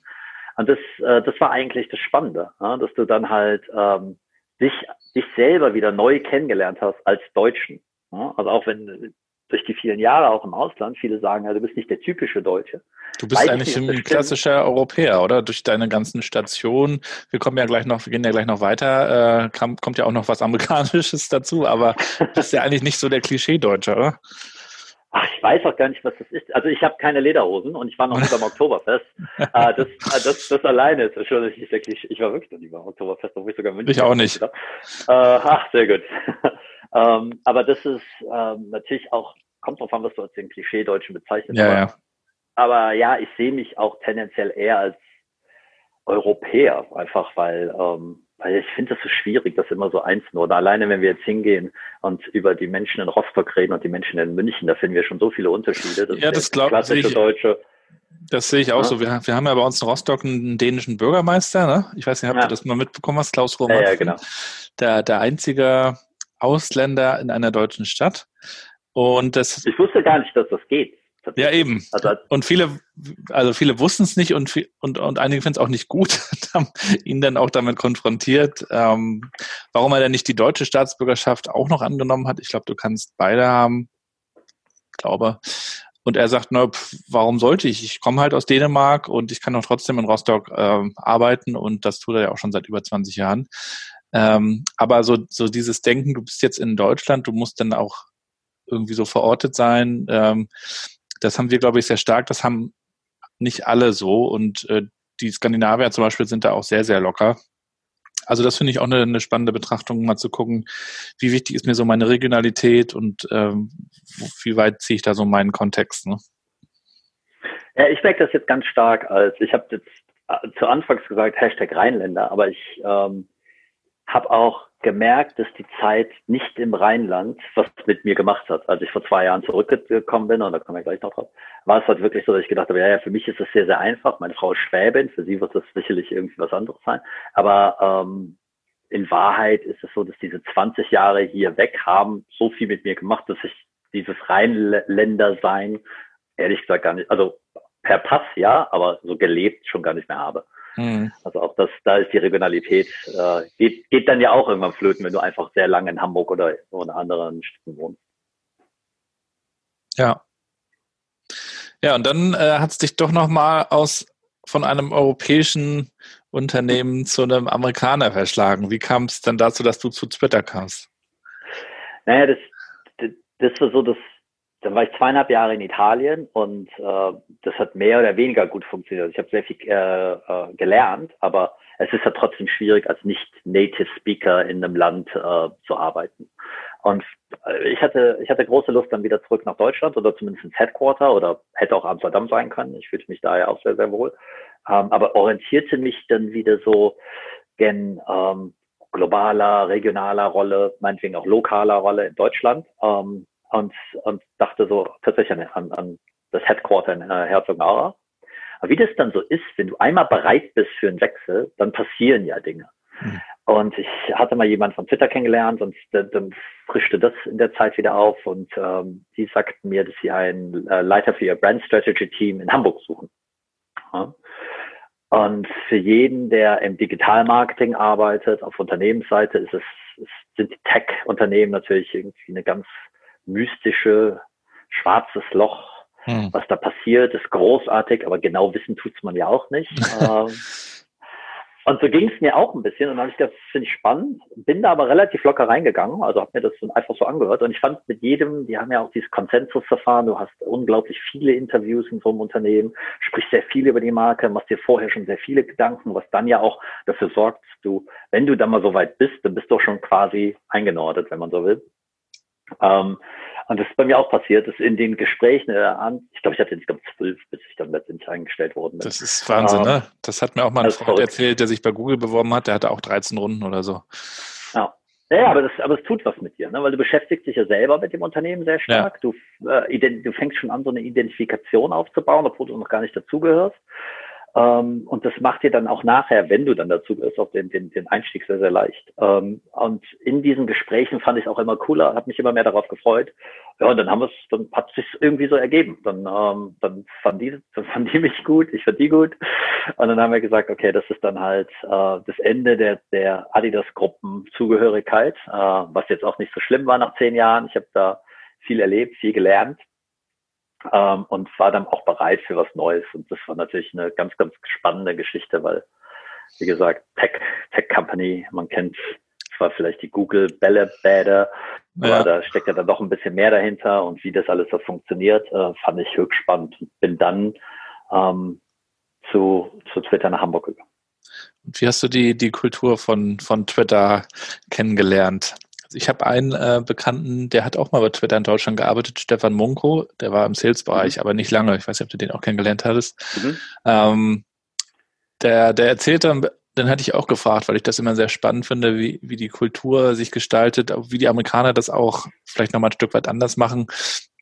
Und das, äh, das war eigentlich das Spannende, ja, dass du dann halt ähm, dich, dich selber wieder neu kennengelernt hast als Deutschen. Ja? Also auch wenn durch die vielen Jahre auch im Ausland viele sagen, ja, du bist nicht der typische Deutsche. Du bist eigentlich ein klassischer Europäer, oder? Durch deine ganzen Stationen. Wir kommen ja gleich noch, wir gehen ja gleich noch weiter. Äh, kommt ja auch noch was Amerikanisches (laughs) dazu, aber du bist ja eigentlich nicht so der Klischee-Deutsche, oder? Ach, ich weiß auch gar nicht, was das ist. Also ich habe keine Lederhosen und ich war noch nicht beim (laughs) Oktoberfest. äh, das, äh, das, das alleine ist schon nicht wirklich. Ich war wirklich noch nie beim Oktoberfest, obwohl ich sogar München. Ich auch nicht. Äh, ach, sehr gut. (laughs) ähm, aber das ist ähm, natürlich auch, kommt drauf an, was du als den Klischee-Deutschen bezeichnest. Ja, aber, ja. aber ja, ich sehe mich auch tendenziell eher als Europäer, einfach weil ähm, weil ich finde das so schwierig, das immer so einzeln. Oder alleine, wenn wir jetzt hingehen und über die Menschen in Rostock reden und die Menschen in München, da finden wir schon so viele Unterschiede. Das ja, das glaube ich. Deutsche. Das sehe ich auch ja. so. Wir, wir, haben ja bei uns in Rostock einen dänischen Bürgermeister, ne? Ich weiß nicht, habt ja. ihr das mal mitbekommen hast, Klaus Roman? Ja, ja, genau. Der, der einzige Ausländer in einer deutschen Stadt. Und das. Ich wusste gar nicht, dass das geht. Ja, eben. Also, und viele, also viele wussten es nicht und, und, und einige finden es auch nicht gut, (laughs) haben ihn dann auch damit konfrontiert, ähm, warum er denn nicht die deutsche Staatsbürgerschaft auch noch angenommen hat. Ich glaube, du kannst beide haben, glaube. Und er sagt, na, warum sollte ich? Ich komme halt aus Dänemark und ich kann doch trotzdem in Rostock ähm, arbeiten und das tut er ja auch schon seit über 20 Jahren. Ähm, aber so, so dieses Denken, du bist jetzt in Deutschland, du musst dann auch irgendwie so verortet sein. Ähm, das haben wir, glaube ich, sehr stark. Das haben nicht alle so. Und äh, die Skandinavier zum Beispiel sind da auch sehr, sehr locker. Also das finde ich auch eine, eine, spannende Betrachtung, mal zu gucken, wie wichtig ist mir so meine Regionalität und ähm, wie weit ziehe ich da so meinen Kontext. Ne? Ja, ich merke das jetzt ganz stark als, ich habe jetzt äh, zu Anfangs gesagt, Hashtag Rheinländer, aber ich ähm, habe auch gemerkt, dass die Zeit nicht im Rheinland was mit mir gemacht hat. Als ich vor zwei Jahren zurückgekommen bin, und da kommen wir gleich noch drauf, war es halt wirklich so, dass ich gedacht habe, ja, ja, für mich ist das sehr, sehr einfach. Meine Frau ist Schwäbin, für sie wird das sicherlich irgendwie was anderes sein. Aber ähm, in Wahrheit ist es so, dass diese 20 Jahre hier weg haben so viel mit mir gemacht, dass ich dieses Rheinländer-Sein ehrlich gesagt gar nicht, also per Pass ja, aber so gelebt schon gar nicht mehr habe. Mhm. Also auch das, da ist die Regionalität, äh, geht, geht dann ja auch irgendwann flöten, wenn du einfach sehr lange in Hamburg oder in anderen Städten wohnst. Ja. Ja, und dann äh, hat es dich doch nochmal aus von einem europäischen Unternehmen zu einem Amerikaner verschlagen. Wie kam es dann dazu, dass du zu Twitter kamst? Naja, das, das, das war so das dann war ich zweieinhalb Jahre in Italien und äh, das hat mehr oder weniger gut funktioniert. Ich habe sehr viel äh, äh, gelernt, aber es ist ja trotzdem schwierig, als nicht-Native Speaker in einem Land äh, zu arbeiten. Und äh, ich hatte, ich hatte große Lust, dann wieder zurück nach Deutschland oder zumindest ins Headquarter oder hätte auch Amsterdam sein können. Ich fühlte mich daher auch sehr, sehr wohl. Ähm, aber orientierte mich dann wieder so gen ähm, globaler, regionaler Rolle, meinetwegen auch lokaler Rolle in Deutschland. Ähm, und, und dachte so tatsächlich an, an das Headquarter in äh, Herzogenaurach. Aber wie das dann so ist, wenn du einmal bereit bist für einen Wechsel, dann passieren ja Dinge. Mhm. Und ich hatte mal jemanden von Twitter kennengelernt und dann, dann frischte das in der Zeit wieder auf und ähm, die sagten mir, dass sie einen äh, Leiter für ihr Brand Strategy Team in Hamburg suchen. Ja. Und für jeden, der im Digitalmarketing arbeitet, auf Unternehmensseite, ist es, es sind die Tech-Unternehmen natürlich irgendwie eine ganz mystische, schwarzes Loch. Hm. Was da passiert, ist großartig, aber genau wissen tut's man ja auch nicht. (laughs) ähm, und so ging es mir auch ein bisschen und dann habe ich gedacht, das finde ich spannend, bin da aber relativ locker reingegangen, also habe mir das einfach so angehört und ich fand mit jedem, die haben ja auch dieses Konsensusverfahren, du hast unglaublich viele Interviews in so einem Unternehmen, sprichst sehr viel über die Marke, machst dir vorher schon sehr viele Gedanken, was dann ja auch dafür sorgt, du, wenn du dann mal so weit bist, dann bist du auch schon quasi eingenordet, wenn man so will. Ähm, und das ist bei mir auch passiert, dass in den Gesprächen, äh, ich glaube, ich hatte insgesamt zwölf, bis ich dann letztendlich eingestellt worden bin. Das ist Wahnsinn, ähm, ne? Das hat mir auch mal ein Freund erzählt, der sich bei Google beworben hat, der hatte auch 13 Runden oder so. Ja. Ja, aber das, aber es tut was mit dir, ne? weil du beschäftigst dich ja selber mit dem Unternehmen sehr stark. Ja. Du, äh, du fängst schon an, so eine Identifikation aufzubauen, obwohl du noch gar nicht dazugehörst. Ähm, und das macht dir dann auch nachher, wenn du dann dazu bist, auch den, den, den Einstieg sehr, sehr leicht. Ähm, und in diesen Gesprächen fand ich es auch immer cooler, habe mich immer mehr darauf gefreut. Ja, und dann haben wir es, dann hat es sich irgendwie so ergeben. Dann, ähm, dann fand die, dann fand die mich gut, ich fand die gut. Und dann haben wir gesagt, okay, das ist dann halt äh, das Ende der, der Adidas-Gruppen-Zugehörigkeit, äh, was jetzt auch nicht so schlimm war nach zehn Jahren. Ich habe da viel erlebt, viel gelernt ähm, und war dann auch bereit für was Neues. Und das war natürlich eine ganz, ganz spannende Geschichte, weil, wie gesagt, Tech, Tech Company, man kennt zwar vielleicht die Google Bälle Bäder, aber ja. da steckt ja dann doch ein bisschen mehr dahinter und wie das alles so funktioniert, äh, fand ich höchst spannend und bin dann ähm, zu, zu Twitter nach Hamburg gegangen. Wie hast du die, die Kultur von, von Twitter kennengelernt? Also ich habe einen äh, Bekannten, der hat auch mal bei Twitter in Deutschland gearbeitet, Stefan Munko, der war im Sales-Bereich, mhm. aber nicht lange. Ich weiß nicht, ob du den auch kennengelernt hattest. Mhm. Ähm, der, der erzählt dann, dann hatte ich auch gefragt, weil ich das immer sehr spannend finde, wie, wie die Kultur sich gestaltet, wie die Amerikaner das auch vielleicht nochmal ein Stück weit anders machen.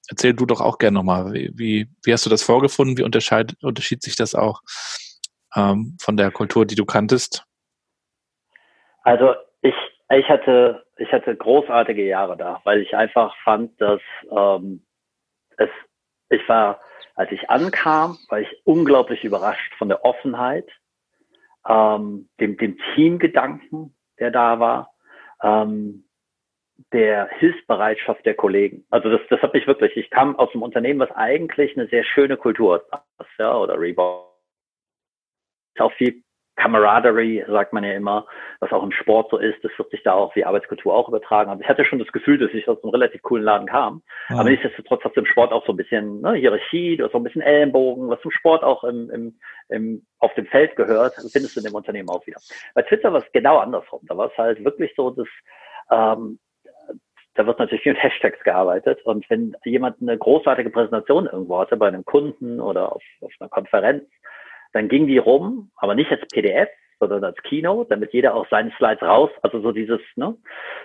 Erzähl du doch auch gerne nochmal, wie, wie, wie hast du das vorgefunden? Wie unterscheidet, unterschied sich das auch ähm, von der Kultur, die du kanntest? Also ich, ich hatte ich hatte großartige Jahre da, weil ich einfach fand, dass ähm, es, ich war, als ich ankam, war ich unglaublich überrascht von der Offenheit, ähm, dem, dem Teamgedanken, der da war, ähm, der Hilfsbereitschaft der Kollegen. Also das, das hat mich wirklich, ich kam aus einem Unternehmen, was eigentlich eine sehr schöne Kultur hat, ja, oder Reebok. Auch viel Camaraderie, sagt man ja immer, was auch im Sport so ist, das wird sich da auch wie Arbeitskultur auch übertragen. Also ich hatte schon das Gefühl, dass ich aus einem relativ coolen Laden kam. Ja. Aber nichtsdestotrotz hat im Sport auch so ein bisschen ne, Hierarchie, du hast so ein bisschen Ellenbogen, was zum Sport auch im, im, im, auf dem Feld gehört, findest du in dem Unternehmen auch wieder. Bei Twitter war es genau andersrum. Da war es halt wirklich so, dass ähm, da wird natürlich viel mit Hashtags gearbeitet. Und wenn jemand eine großartige Präsentation irgendwo hatte, bei einem Kunden oder auf, auf einer Konferenz, dann ging die rum, aber nicht als PDF, sondern als Keynote, damit jeder auch seine Slides raus, also so dieses, ne,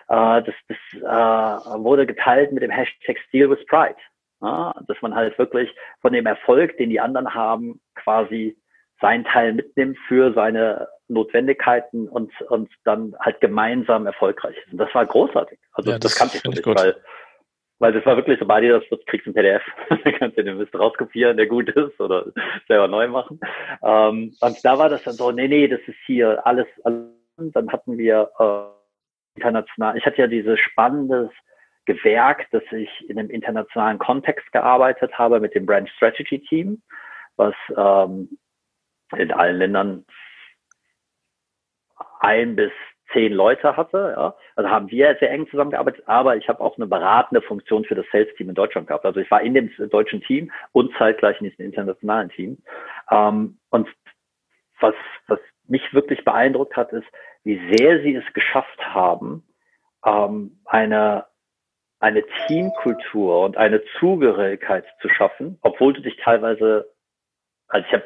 äh, das, das äh, wurde geteilt mit dem Hashtag Steal with Pride. Ja, dass man halt wirklich von dem Erfolg, den die anderen haben, quasi seinen Teil mitnimmt für seine Notwendigkeiten und, und dann halt gemeinsam erfolgreich ist. Und das war großartig. Also ja, das, das kannte ich nicht, weil weil das war wirklich so bei dir, das kriegst du ein PDF. (laughs) dann kannst du den Mist rauskopieren, der gut ist, oder selber neu machen. Ähm, und da war das dann so, nee, nee, das ist hier alles, alles. Dann hatten wir äh, international, ich hatte ja dieses spannendes Gewerk, dass ich in einem internationalen Kontext gearbeitet habe mit dem Brand Strategy Team, was ähm, in allen Ländern ein bis zehn Leute hatte. Ja. Also haben wir sehr eng zusammengearbeitet, aber ich habe auch eine beratende Funktion für das Sales-Team in Deutschland gehabt. Also ich war in dem deutschen Team und zeitgleich in diesem internationalen Team. Ähm, und was, was mich wirklich beeindruckt hat, ist, wie sehr sie es geschafft haben, ähm, eine, eine Teamkultur und eine Zugehörigkeit zu schaffen, obwohl du dich teilweise, also ich habe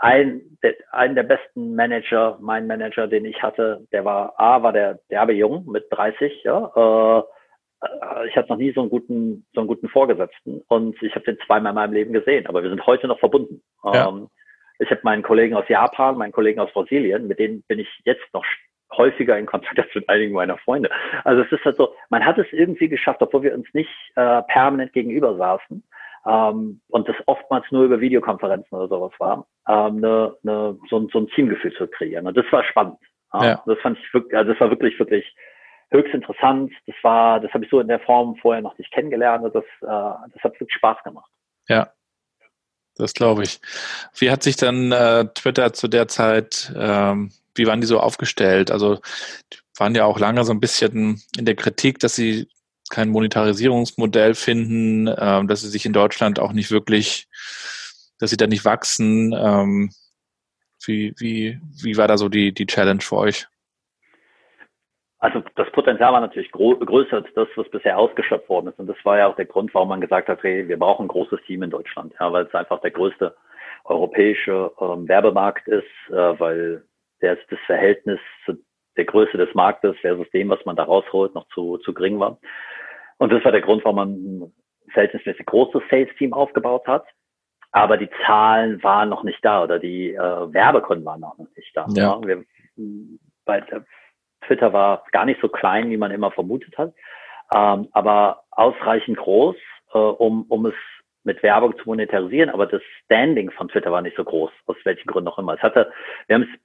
ein, der, einen der besten Manager, mein Manager, den ich hatte, der war, A, war der derbe jung mit 30, ja, äh, ich hatte noch nie so einen guten, so einen guten Vorgesetzten und ich habe den zweimal in meinem Leben gesehen, aber wir sind heute noch verbunden. Ja. Ähm, ich habe meinen Kollegen aus Japan, meinen Kollegen aus Brasilien, mit denen bin ich jetzt noch häufiger in Kontakt als mit einigen meiner Freunde. Also es ist halt so, man hat es irgendwie geschafft, obwohl wir uns nicht äh, permanent gegenüber saßen, ähm, und das oftmals nur über Videokonferenzen oder sowas war, ähm, ne, ne, so, so ein Teamgefühl zu kreieren. Und das war spannend. Ja. ja. Das fand ich wirklich, also das war wirklich, wirklich höchst interessant. Das war, das habe ich so in der Form vorher noch nicht kennengelernt. Und das, äh, das hat wirklich Spaß gemacht. Ja, das glaube ich. Wie hat sich dann äh, Twitter zu der Zeit, ähm, wie waren die so aufgestellt? Also die waren ja auch lange so ein bisschen in der Kritik, dass sie kein Monetarisierungsmodell finden, ähm, dass sie sich in Deutschland auch nicht wirklich, dass sie da nicht wachsen. Ähm, wie, wie, wie war da so die, die Challenge für euch? Also das Potenzial war natürlich größer als das, was bisher ausgeschöpft worden ist. Und das war ja auch der Grund, warum man gesagt hat, hey, wir brauchen ein großes Team in Deutschland, ja, weil es einfach der größte europäische ähm, Werbemarkt ist, äh, weil der, das Verhältnis zu der Größe des Marktes versus dem, was man da rausholt, noch zu, zu gering war. Und das war der Grund, warum man ein verhältnismäßig großes Sales-Team aufgebaut hat. aber die Zahlen waren noch nicht da oder die äh, Werbekunden waren noch nicht da. Ja. ja. Wir, bei Twitter war gar nicht so klein, wie man immer vermutet hat, ähm, aber ausreichend groß, äh, um, um es mit Werbung zu monetarisieren, aber das Standing von Twitter war nicht so groß, aus welchen Gründen auch immer. Es hatte, wir haben es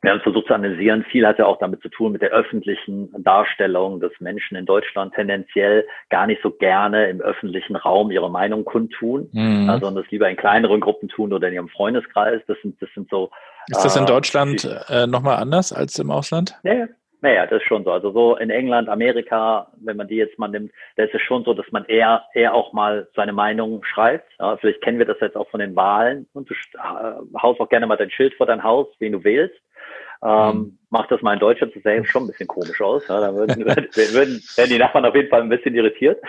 wir haben es versucht zu analysieren. Viel hatte auch damit zu tun mit der öffentlichen Darstellung, dass Menschen in Deutschland tendenziell gar nicht so gerne im öffentlichen Raum ihre Meinung kundtun, mhm. sondern das lieber in kleineren Gruppen tun oder in ihrem Freundeskreis. Das sind, das sind so. Ist das in äh, Deutschland äh, nochmal anders als im Ausland? Ja, naja, das ist schon so. Also so in England, Amerika, wenn man die jetzt mal nimmt, da ist es schon so, dass man eher, eher auch mal seine Meinung schreibt. Ja, vielleicht kennen wir das jetzt auch von den Wahlen und du äh, haust auch gerne mal dein Schild vor dein Haus, wen du wählst. Ähm, mhm. Macht das mal in Deutschland, das sähe schon ein bisschen komisch aus. Ja, da würden, (laughs) würden, würden die Nachbarn auf jeden Fall ein bisschen irritiert.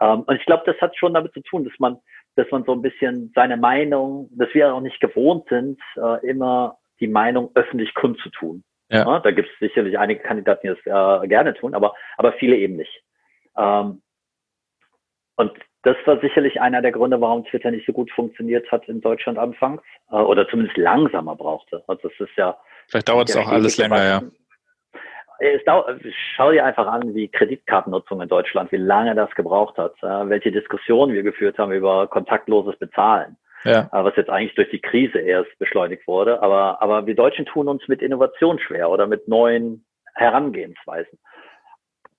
Ähm, und ich glaube, das hat schon damit zu tun, dass man, dass man so ein bisschen seine Meinung, dass wir auch nicht gewohnt sind, äh, immer die Meinung öffentlich kundzutun. Ja. ja da gibt es sicherlich einige Kandidaten, die das äh, gerne tun, aber, aber viele eben nicht. Ähm, und das war sicherlich einer der Gründe, warum Twitter nicht so gut funktioniert hat in Deutschland anfangs äh, oder zumindest langsamer brauchte. Also das ist ja Vielleicht dauert es auch alles länger, ja. Es dauert, schau dir einfach an, wie Kreditkartennutzung in Deutschland, wie lange das gebraucht hat, welche Diskussionen wir geführt haben über kontaktloses Bezahlen. Ja. Was jetzt eigentlich durch die Krise erst beschleunigt wurde. Aber, aber wir Deutschen tun uns mit Innovation schwer oder mit neuen Herangehensweisen.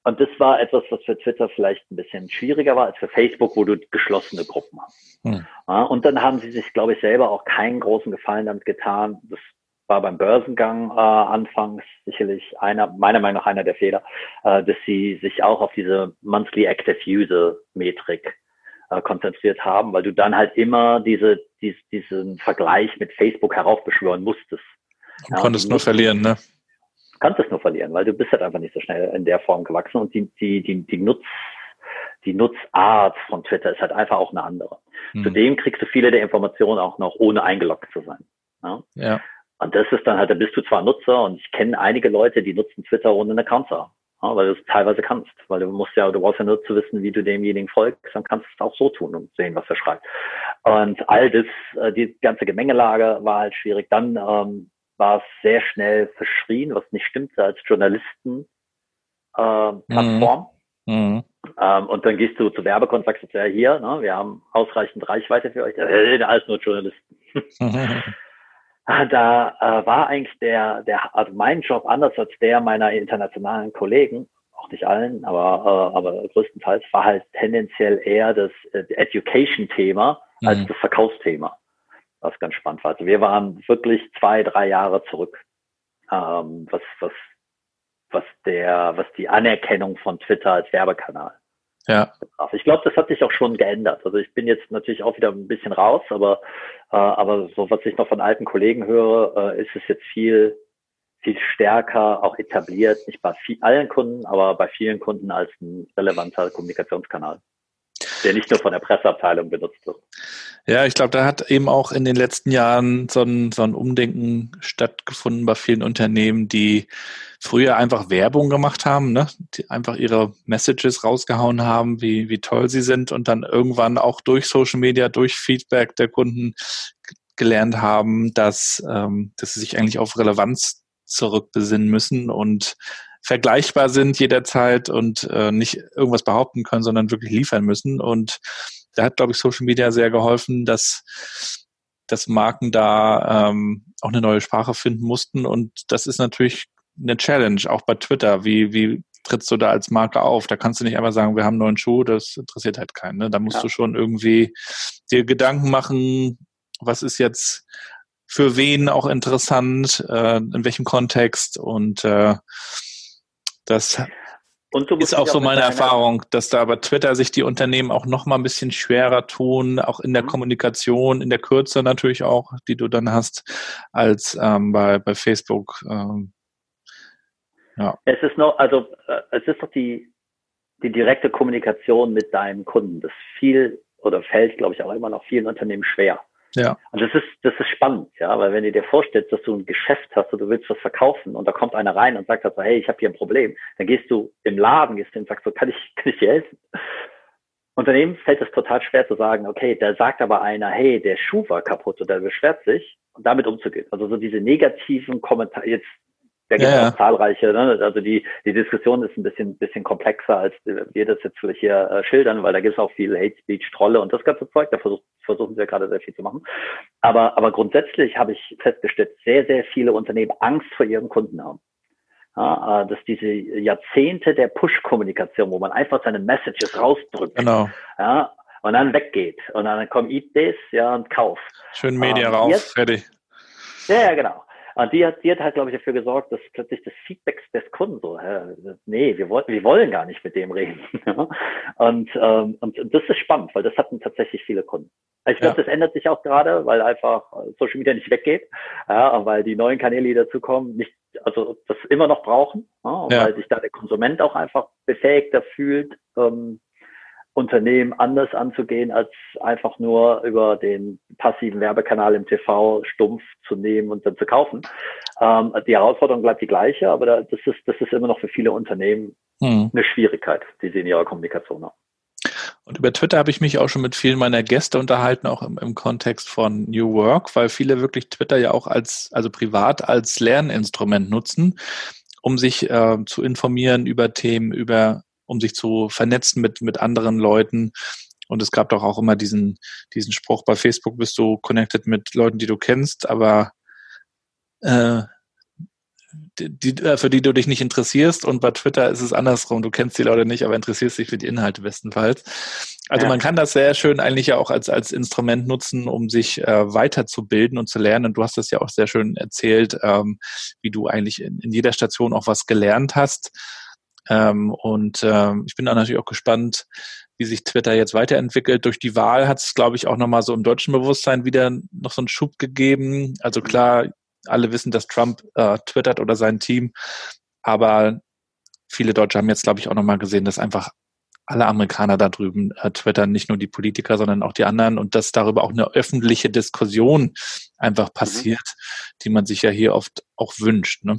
Und das war etwas, was für Twitter vielleicht ein bisschen schwieriger war als für Facebook, wo du geschlossene Gruppen hast. Hm. Ja, und dann haben sie sich, glaube ich, selber auch keinen großen Gefallen damit getan, das war beim Börsengang äh, anfangs sicherlich einer, meiner Meinung nach einer der Fehler, äh, dass sie sich auch auf diese Monthly Active User Metrik äh, konzentriert haben, weil du dann halt immer diese, dies, diesen Vergleich mit Facebook heraufbeschwören musstest. Du ja, konntest nur verlieren, ne? Konntest nur verlieren, weil du bist halt einfach nicht so schnell in der Form gewachsen und die, die, die, die Nutz, die Nutzart von Twitter ist halt einfach auch eine andere. Hm. Zudem kriegst du viele der Informationen auch noch ohne eingeloggt zu sein. Ja. ja. Und das ist dann halt, da bist du zwar Nutzer und ich kenne einige Leute, die nutzen Twitter ohne einen Account zu haben. Ja, weil du es teilweise kannst, weil du musst ja, du brauchst ja nur zu wissen, wie du demjenigen folgst, dann kannst du es auch so tun und sehen, was er schreibt. Und all das, äh, die ganze Gemengelage war halt schwierig. Dann ähm, war es sehr schnell verschrien, was nicht stimmte als Journalisten äh, Plattform. Mhm. Mhm. Ähm, und dann gehst du zu Werbekonten, sagst ja hier, ne, wir haben ausreichend Reichweite für euch. Äh, alles nur Journalisten. (laughs) Ah, da äh, war eigentlich der, der, also mein Job anders als der meiner internationalen Kollegen, auch nicht allen, aber, äh, aber größtenteils war halt tendenziell eher das äh, Education-Thema als mhm. das Verkaufsthema, was ganz spannend war. Also wir waren wirklich zwei, drei Jahre zurück, ähm, was, was, was der, was die Anerkennung von Twitter als Werbekanal ja. Ich glaube, das hat sich auch schon geändert. Also ich bin jetzt natürlich auch wieder ein bisschen raus, aber, äh, aber so was ich noch von alten Kollegen höre, äh, ist es jetzt viel, viel stärker auch etabliert, nicht bei viel, allen Kunden, aber bei vielen Kunden als ein relevanter Kommunikationskanal der nicht nur von der Presseabteilung benutzt wird. Ja, ich glaube, da hat eben auch in den letzten Jahren so ein, so ein Umdenken stattgefunden bei vielen Unternehmen, die früher einfach Werbung gemacht haben, ne? die einfach ihre Messages rausgehauen haben, wie, wie toll sie sind und dann irgendwann auch durch Social Media, durch Feedback der Kunden gelernt haben, dass, ähm, dass sie sich eigentlich auf Relevanz zurückbesinnen müssen und vergleichbar sind jederzeit und äh, nicht irgendwas behaupten können, sondern wirklich liefern müssen. Und da hat, glaube ich, Social Media sehr geholfen, dass, dass Marken da ähm, auch eine neue Sprache finden mussten. Und das ist natürlich eine Challenge, auch bei Twitter. Wie, wie trittst du da als Marke auf? Da kannst du nicht einfach sagen, wir haben einen neuen Schuh, das interessiert halt keinen. Ne? Da musst ja. du schon irgendwie dir Gedanken machen, was ist jetzt für wen auch interessant, äh, in welchem Kontext und äh, das ist auch so meine Erfahrung, dass da bei Twitter sich die Unternehmen auch noch mal ein bisschen schwerer tun, auch in der mhm. Kommunikation, in der Kürze natürlich auch, die du dann hast, als ähm, bei, bei Facebook. Ähm, ja. Es ist noch, also äh, es ist doch die, die direkte Kommunikation mit deinem Kunden. Das viel oder fällt, glaube ich, auch immer noch vielen Unternehmen schwer. Ja. Und das ist, das ist spannend, ja, weil wenn du dir vorstellst, dass du ein Geschäft hast und du willst was verkaufen und da kommt einer rein und sagt also, hey, ich habe hier ein Problem, dann gehst du im Laden, gehst du und sagst so, kann ich, kann ich dir helfen? Unternehmen fällt es total schwer zu sagen, okay, da sagt aber einer, hey, der Schuh war kaputt oder beschwert sich und damit umzugehen. Also so diese negativen Kommentare, jetzt da gibt es ja, auch zahlreiche, ne? also die, die Diskussion ist ein bisschen, bisschen komplexer, als wir das jetzt hier äh, schildern, weil da gibt es auch viel Hate Speech, Trolle und das ganze Zeug, da versuch, versuchen wir gerade sehr viel zu machen. Aber, aber grundsätzlich habe ich festgestellt, sehr, sehr viele Unternehmen Angst vor ihren Kunden haben. Ja, äh, dass diese Jahrzehnte der Push-Kommunikation, wo man einfach seine Messages rausdrückt, genau. ja, und dann weggeht und dann kommt Eat this, ja, und Kauf. Schön Media ähm, rauf, fertig. Ja, ja, genau. Und die hat, die hat halt, glaube ich, dafür gesorgt, dass plötzlich das Feedback des Kunden so, hä, nee, wir wollen, wir wollen gar nicht mit dem reden. (laughs) und, ähm, und das ist spannend, weil das hatten tatsächlich viele Kunden. Ich glaube, ja. das ändert sich auch gerade, weil einfach Social Media nicht weggeht, ja, weil die neuen Kanäle, die dazukommen, nicht, also das immer noch brauchen, ja, ja. weil sich da der Konsument auch einfach befähigter fühlt, ähm, Unternehmen anders anzugehen, als einfach nur über den passiven Werbekanal im TV stumpf zu nehmen und dann zu kaufen. Ähm, die Herausforderung bleibt die gleiche, aber da, das, ist, das ist immer noch für viele Unternehmen hm. eine Schwierigkeit, die sie in ihrer Kommunikation haben. Und über Twitter habe ich mich auch schon mit vielen meiner Gäste unterhalten, auch im, im Kontext von New Work, weil viele wirklich Twitter ja auch als, also privat als Lerninstrument nutzen, um sich äh, zu informieren über Themen, über um sich zu vernetzen mit, mit anderen Leuten. Und es gab doch auch immer diesen, diesen Spruch, bei Facebook bist du connected mit Leuten, die du kennst, aber äh, die, äh, für die du dich nicht interessierst. Und bei Twitter ist es andersrum. Du kennst die Leute nicht, aber interessierst dich für die Inhalte bestenfalls. Also ja. man kann das sehr schön eigentlich ja auch als, als Instrument nutzen, um sich äh, weiterzubilden und zu lernen. Und du hast das ja auch sehr schön erzählt, ähm, wie du eigentlich in, in jeder Station auch was gelernt hast. Ähm, und ähm, ich bin da natürlich auch gespannt, wie sich Twitter jetzt weiterentwickelt. Durch die Wahl hat es, glaube ich, auch nochmal so im deutschen Bewusstsein wieder noch so einen Schub gegeben. Also klar, alle wissen, dass Trump äh, twittert oder sein Team, aber viele Deutsche haben jetzt, glaube ich, auch nochmal gesehen, dass einfach alle Amerikaner da drüben äh, twittern, nicht nur die Politiker, sondern auch die anderen und dass darüber auch eine öffentliche Diskussion einfach mhm. passiert, mhm. die man sich ja hier oft auch wünscht. Ne?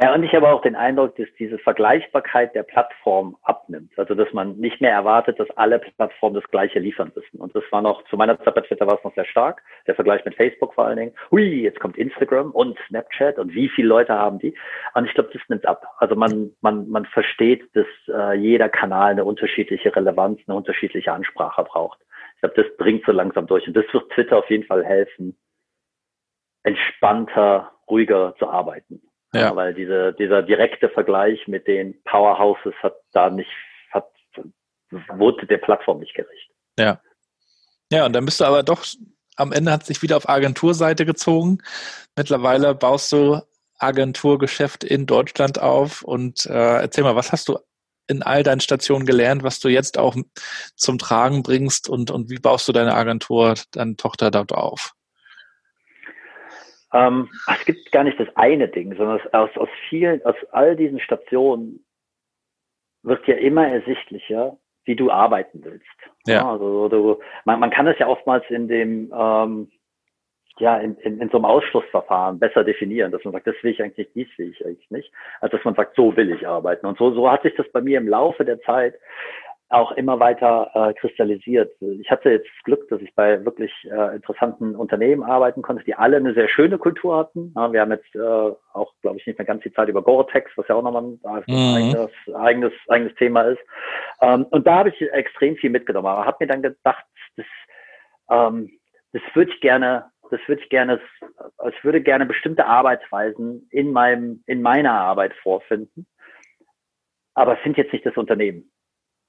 Ja, und ich habe auch den Eindruck, dass diese Vergleichbarkeit der Plattform abnimmt. Also, dass man nicht mehr erwartet, dass alle Plattformen das Gleiche liefern müssen. Und das war noch, zu meiner Zeit bei Twitter war es noch sehr stark. Der Vergleich mit Facebook vor allen Dingen. Hui, jetzt kommt Instagram und Snapchat und wie viele Leute haben die? Und ich glaube, das nimmt ab. Also man, man, man versteht, dass äh, jeder Kanal eine unterschiedliche Relevanz, eine unterschiedliche Ansprache braucht. Ich glaube, das bringt so langsam durch. Und das wird Twitter auf jeden Fall helfen, entspannter, ruhiger zu arbeiten. Ja. weil diese, dieser direkte Vergleich mit den Powerhouses hat da nicht, hat, wurde der Plattform nicht gerecht. Ja. Ja, und dann bist du aber doch, am Ende hat sich wieder auf Agenturseite gezogen. Mittlerweile baust du Agenturgeschäft in Deutschland auf und äh, erzähl mal, was hast du in all deinen Stationen gelernt, was du jetzt auch zum Tragen bringst und, und wie baust du deine Agentur, deine Tochter dort auf? Ähm, (laughs) es gibt gar nicht das eine Ding, sondern aus, aus vielen, aus all diesen Stationen wird ja immer ersichtlicher, wie du arbeiten willst. Ja. Also du, man, man kann es ja oftmals in dem ähm, ja, in, in, in so einem Ausschlussverfahren besser definieren, dass man sagt, das will ich eigentlich nicht, dies will ich eigentlich nicht, als dass man sagt, so will ich arbeiten. Und so, so hat sich das bei mir im Laufe der Zeit auch immer weiter äh, kristallisiert. Ich hatte jetzt das Glück, dass ich bei wirklich äh, interessanten Unternehmen arbeiten konnte, die alle eine sehr schöne Kultur hatten. Ja, wir haben jetzt äh, auch, glaube ich, nicht mehr ganz die Zeit über Gore-Tex, was ja auch nochmal ein mhm. eigenes, eigenes, eigenes Thema ist. Ähm, und da habe ich extrem viel mitgenommen, aber habe mir dann gedacht, das, ähm, das würde ich gerne das würde ich gerne, es würde gerne bestimmte Arbeitsweisen in meinem, in meiner Arbeit vorfinden. Aber finde jetzt nicht das Unternehmen.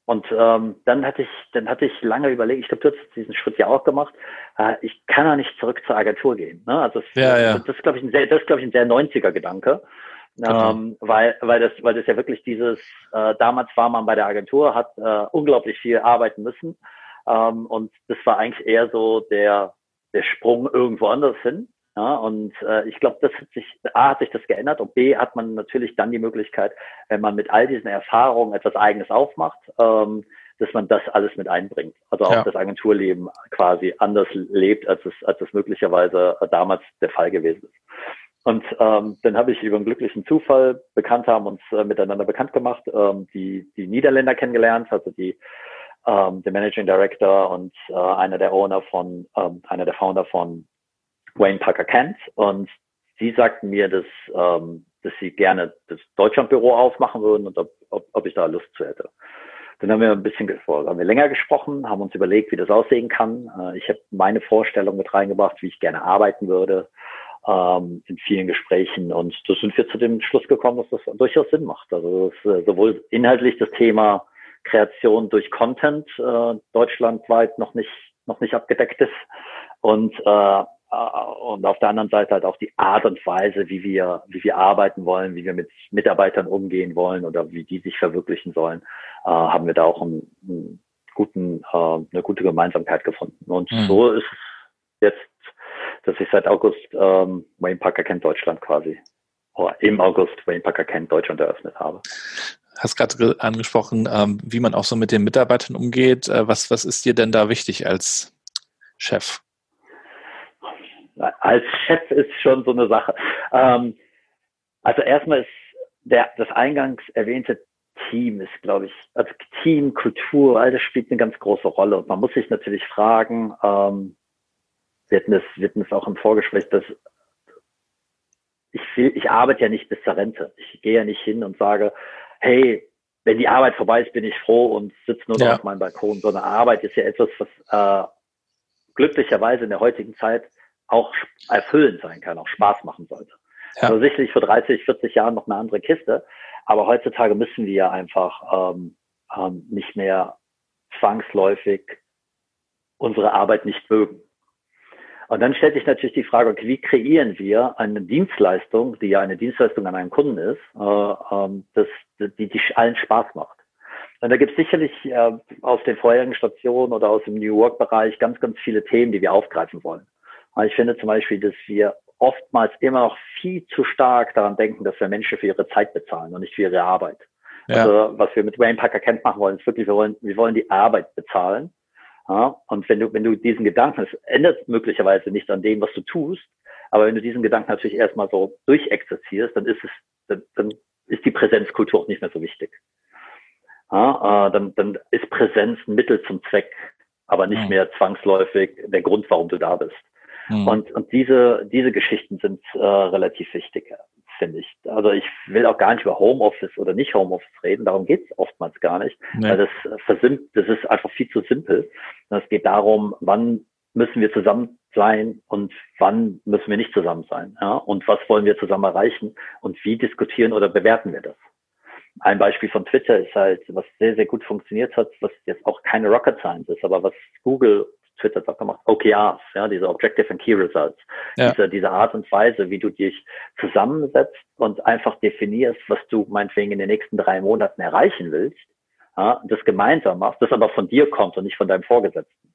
Und ähm, dann hatte ich, dann hatte ich lange überlegt, ich glaube, du hast diesen Schritt ja auch gemacht. Äh, ich kann ja nicht zurück zur Agentur gehen. Ne? Also das, ja, ja. das, das ist, glaube ich, ein sehr, das ist, glaube ich, ein sehr 90er Gedanke. Genau. Ähm, weil, weil das, weil das ja wirklich dieses, äh, damals war man bei der Agentur, hat äh, unglaublich viel arbeiten müssen. Ähm, und das war eigentlich eher so der, der Sprung irgendwo anders hin. Ja, und äh, ich glaube, das hat sich, A hat sich das geändert und B hat man natürlich dann die Möglichkeit, wenn man mit all diesen Erfahrungen etwas Eigenes aufmacht, ähm, dass man das alles mit einbringt. Also auch ja. das Agenturleben quasi anders lebt, als es, als es möglicherweise damals der Fall gewesen ist. Und ähm, dann habe ich über einen glücklichen Zufall bekannt haben uns äh, miteinander bekannt gemacht, ähm, die, die Niederländer kennengelernt, also die ähm, der Managing Director und äh, einer der Owner von, ähm, einer der Founder von Wayne Parker Kent. Und sie sagten mir, dass, ähm, dass sie gerne das Deutschlandbüro aufmachen würden und ob, ob, ob ich da Lust zu hätte. Dann haben wir ein bisschen haben wir länger gesprochen, haben uns überlegt, wie das aussehen kann. Äh, ich habe meine Vorstellung mit reingebracht, wie ich gerne arbeiten würde ähm, in vielen Gesprächen. Und da sind wir zu dem Schluss gekommen, dass das durchaus Sinn macht. Also dass, äh, sowohl inhaltlich das Thema Kreation durch Content äh, deutschlandweit noch nicht noch nicht abgedeckt ist und äh, und auf der anderen Seite halt auch die Art und Weise, wie wir, wie wir arbeiten wollen, wie wir mit Mitarbeitern umgehen wollen oder wie die sich verwirklichen sollen, äh, haben wir da auch einen, einen guten, äh, eine gute Gemeinsamkeit gefunden. Und mhm. so ist es jetzt dass ich seit August ähm, Wayne Parker kennt Deutschland quasi. Oder im August Wayne Parker kennt Deutschland eröffnet habe. Hast gerade angesprochen, ähm, wie man auch so mit den Mitarbeitern umgeht. Äh, was, was ist dir denn da wichtig als Chef? Als Chef ist schon so eine Sache. Ähm, also erstmal ist der, das eingangs erwähnte Team ist, glaube ich, also Team, Kultur, all das spielt eine ganz große Rolle. Und man muss sich natürlich fragen, ähm, wir hatten es, wir hatten es auch im Vorgespräch, dass ich, will, ich arbeite ja nicht bis zur Rente. Ich gehe ja nicht hin und sage, hey, wenn die Arbeit vorbei ist, bin ich froh und sitze nur noch ja. auf meinem Balkon, sondern Arbeit ist ja etwas, was äh, glücklicherweise in der heutigen Zeit auch erfüllend sein kann, auch Spaß machen sollte. Ja. Also sicherlich vor 30, 40 Jahren noch eine andere Kiste, aber heutzutage müssen wir einfach ähm, ähm, nicht mehr zwangsläufig unsere Arbeit nicht mögen. Und dann stellt sich natürlich die Frage, okay, wie kreieren wir eine Dienstleistung, die ja eine Dienstleistung an einen Kunden ist, äh, ähm, das, die, die allen Spaß macht. Und da gibt es sicherlich äh, aus den vorherigen Stationen oder aus dem New Work-Bereich ganz, ganz viele Themen, die wir aufgreifen wollen. Und ich finde zum Beispiel, dass wir oftmals immer noch viel zu stark daran denken, dass wir Menschen für ihre Zeit bezahlen und nicht für ihre Arbeit. Ja. Also was wir mit Wayne Parker Kent machen wollen, ist wirklich, wir wollen, wir wollen die Arbeit bezahlen ja, und wenn du, wenn du diesen Gedanken, es ändert möglicherweise nicht an dem, was du tust, aber wenn du diesen Gedanken natürlich erstmal so durchexerzierst, dann ist es, dann, dann ist die Präsenzkultur auch nicht mehr so wichtig. Ja, äh, dann, dann ist Präsenz ein Mittel zum Zweck, aber nicht mhm. mehr zwangsläufig der Grund, warum du da bist. Mhm. Und, und diese, diese Geschichten sind äh, relativ wichtig finde ich. Also ich will auch gar nicht über Homeoffice oder nicht Homeoffice reden, darum geht es oftmals gar nicht. Nee. Weil das, versimp das ist einfach viel zu simpel. Es geht darum, wann müssen wir zusammen sein und wann müssen wir nicht zusammen sein. Ja? Und was wollen wir zusammen erreichen und wie diskutieren oder bewerten wir das? Ein Beispiel von Twitter ist halt, was sehr, sehr gut funktioniert hat, was jetzt auch keine Rocket Science ist, aber was Google Twitter hat auch gemacht, OKRs, ja, diese Objective and Key Results. Ja. Diese, diese Art und Weise, wie du dich zusammensetzt und einfach definierst, was du meinetwegen in den nächsten drei Monaten erreichen willst, ja, das gemeinsam machst, das aber von dir kommt und nicht von deinem Vorgesetzten.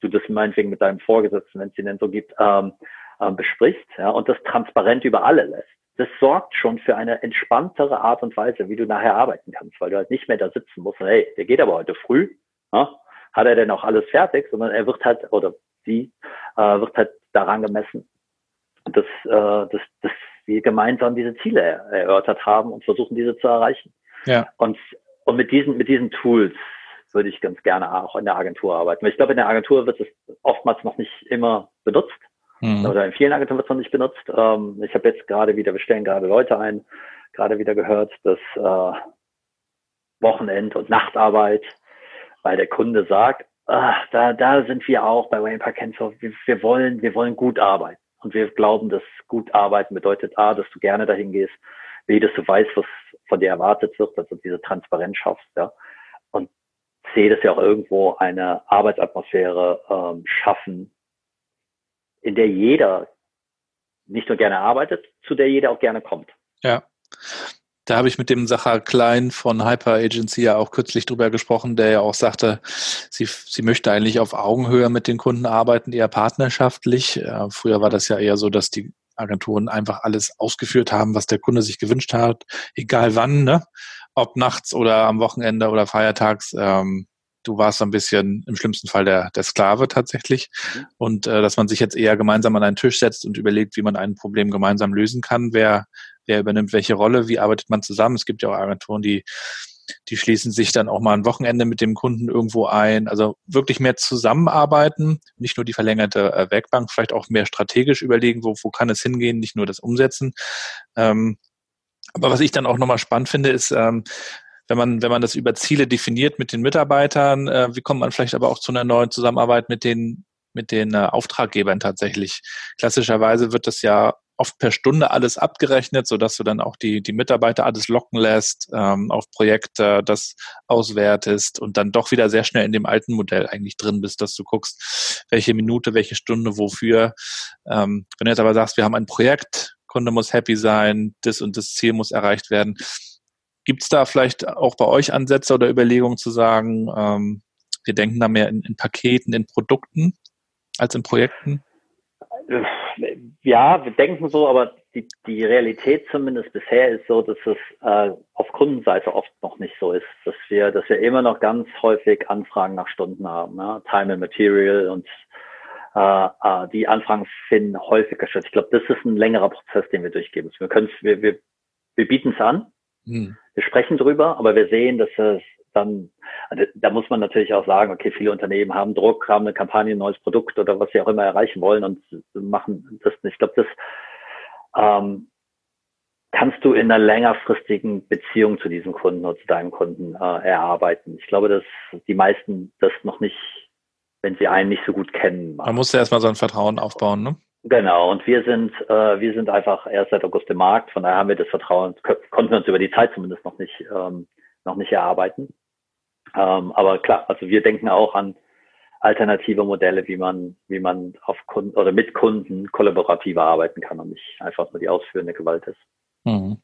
Du das meinetwegen mit deinem Vorgesetzten, wenn es ihn denn so gibt, ähm, ähm, besprichst, ja, und das transparent über alle lässt. Das sorgt schon für eine entspanntere Art und Weise, wie du nachher arbeiten kannst, weil du halt nicht mehr da sitzen musst, hey, der geht aber heute früh, ja, hat er denn auch alles fertig, sondern er wird halt, oder sie, äh, wird halt daran gemessen, dass, äh, dass, dass wir gemeinsam diese Ziele erörtert haben und versuchen, diese zu erreichen. Ja. Und, und mit diesen, mit diesen Tools würde ich ganz gerne auch in der Agentur arbeiten. Ich glaube, in der Agentur wird es oftmals noch nicht immer benutzt. Mhm. Oder in vielen Agenturen wird es noch nicht benutzt. Ähm, ich habe jetzt gerade wieder, wir stellen gerade Leute ein, gerade wieder gehört, dass äh, Wochenend- und Nachtarbeit weil der Kunde sagt, ah, da, da sind wir auch bei Wayne Park Kensor, wir, wir, wollen, wir wollen gut arbeiten. Und wir glauben, dass gut arbeiten bedeutet A, dass du gerne dahin gehst, B, dass du weißt, was von dir erwartet wird, dass du diese Transparenz schaffst, ja. Und C, dass wir auch irgendwo eine Arbeitsatmosphäre ähm, schaffen, in der jeder nicht nur gerne arbeitet, zu der jeder auch gerne kommt. Ja. Da habe ich mit dem Sacher Klein von Hyper Agency ja auch kürzlich drüber gesprochen, der ja auch sagte, sie, sie möchte eigentlich auf Augenhöhe mit den Kunden arbeiten, eher partnerschaftlich. Äh, früher war das ja eher so, dass die Agenturen einfach alles ausgeführt haben, was der Kunde sich gewünscht hat, egal wann, ne? ob nachts oder am Wochenende oder feiertags. Ähm, du warst so ein bisschen im schlimmsten Fall der, der Sklave tatsächlich. Mhm. Und äh, dass man sich jetzt eher gemeinsam an einen Tisch setzt und überlegt, wie man ein Problem gemeinsam lösen kann, wer wer übernimmt welche Rolle, wie arbeitet man zusammen. Es gibt ja auch Agenturen, die die schließen sich dann auch mal ein Wochenende mit dem Kunden irgendwo ein. Also wirklich mehr zusammenarbeiten, nicht nur die verlängerte äh, Werkbank, vielleicht auch mehr strategisch überlegen, wo, wo kann es hingehen, nicht nur das Umsetzen. Ähm, aber was ich dann auch nochmal spannend finde, ist, ähm, wenn man, wenn man das über Ziele definiert mit den Mitarbeitern, äh, wie kommt man vielleicht aber auch zu einer neuen Zusammenarbeit mit den, mit den äh, Auftraggebern tatsächlich? Klassischerweise wird das ja oft per Stunde alles abgerechnet, so dass du dann auch die, die Mitarbeiter alles locken lässt, ähm, auf Projekte das auswertest und dann doch wieder sehr schnell in dem alten Modell eigentlich drin bist, dass du guckst, welche Minute, welche Stunde, wofür. Ähm, wenn du jetzt aber sagst, wir haben ein Projekt, Kunde muss happy sein, das und das Ziel muss erreicht werden, Gibt es da vielleicht auch bei euch Ansätze oder Überlegungen zu sagen, ähm, wir denken da mehr in, in, Paketen, in Produkten als in Projekten? Ja, wir denken so, aber die, die Realität zumindest bisher ist so, dass es äh, auf Kundenseite oft noch nicht so ist, dass wir, dass wir immer noch ganz häufig Anfragen nach Stunden haben, ne? Time and Material und äh, äh, die Anfragen finden häufiger statt. Ich glaube, das ist ein längerer Prozess, den wir durchgeben. Wir können wir, wir, wir bieten es an, hm. Wir sprechen drüber, aber wir sehen, dass es dann, also da muss man natürlich auch sagen, okay, viele Unternehmen haben Druck, haben eine Kampagne, ein neues Produkt oder was sie auch immer erreichen wollen und machen das nicht. Ich glaube, das ähm, kannst du in einer längerfristigen Beziehung zu diesem Kunden oder zu deinem Kunden äh, erarbeiten. Ich glaube, dass die meisten das noch nicht, wenn sie einen nicht so gut kennen. Machen. Man muss ja erstmal so ein Vertrauen aufbauen, ne? Genau, und wir sind, äh, wir sind einfach erst seit August im Markt, von daher haben wir das Vertrauen, konnten wir uns über die Zeit zumindest noch nicht, ähm, noch nicht erarbeiten. Ähm, aber klar, also wir denken auch an alternative Modelle, wie man, wie man auf Kunden oder mit Kunden kollaborativer arbeiten kann und nicht einfach nur die ausführende Gewalt ist. Mhm.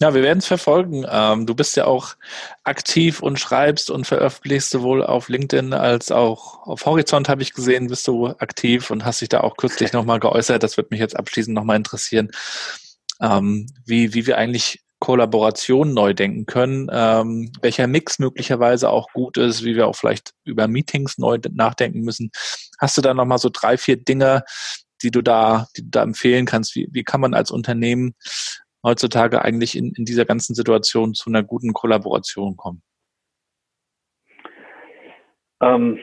Ja, wir werden es verfolgen. Ähm, du bist ja auch aktiv und schreibst und veröffentlichst sowohl auf LinkedIn als auch auf Horizont, habe ich gesehen, bist du aktiv und hast dich da auch kürzlich nochmal geäußert. Das wird mich jetzt abschließend nochmal interessieren, ähm, wie, wie wir eigentlich Kollaboration neu denken können, ähm, welcher Mix möglicherweise auch gut ist, wie wir auch vielleicht über Meetings neu nachdenken müssen. Hast du da nochmal so drei, vier Dinge, die du da, die du da empfehlen kannst? Wie, wie kann man als Unternehmen heutzutage eigentlich in, in dieser ganzen Situation zu einer guten Kollaboration kommen? Ähm,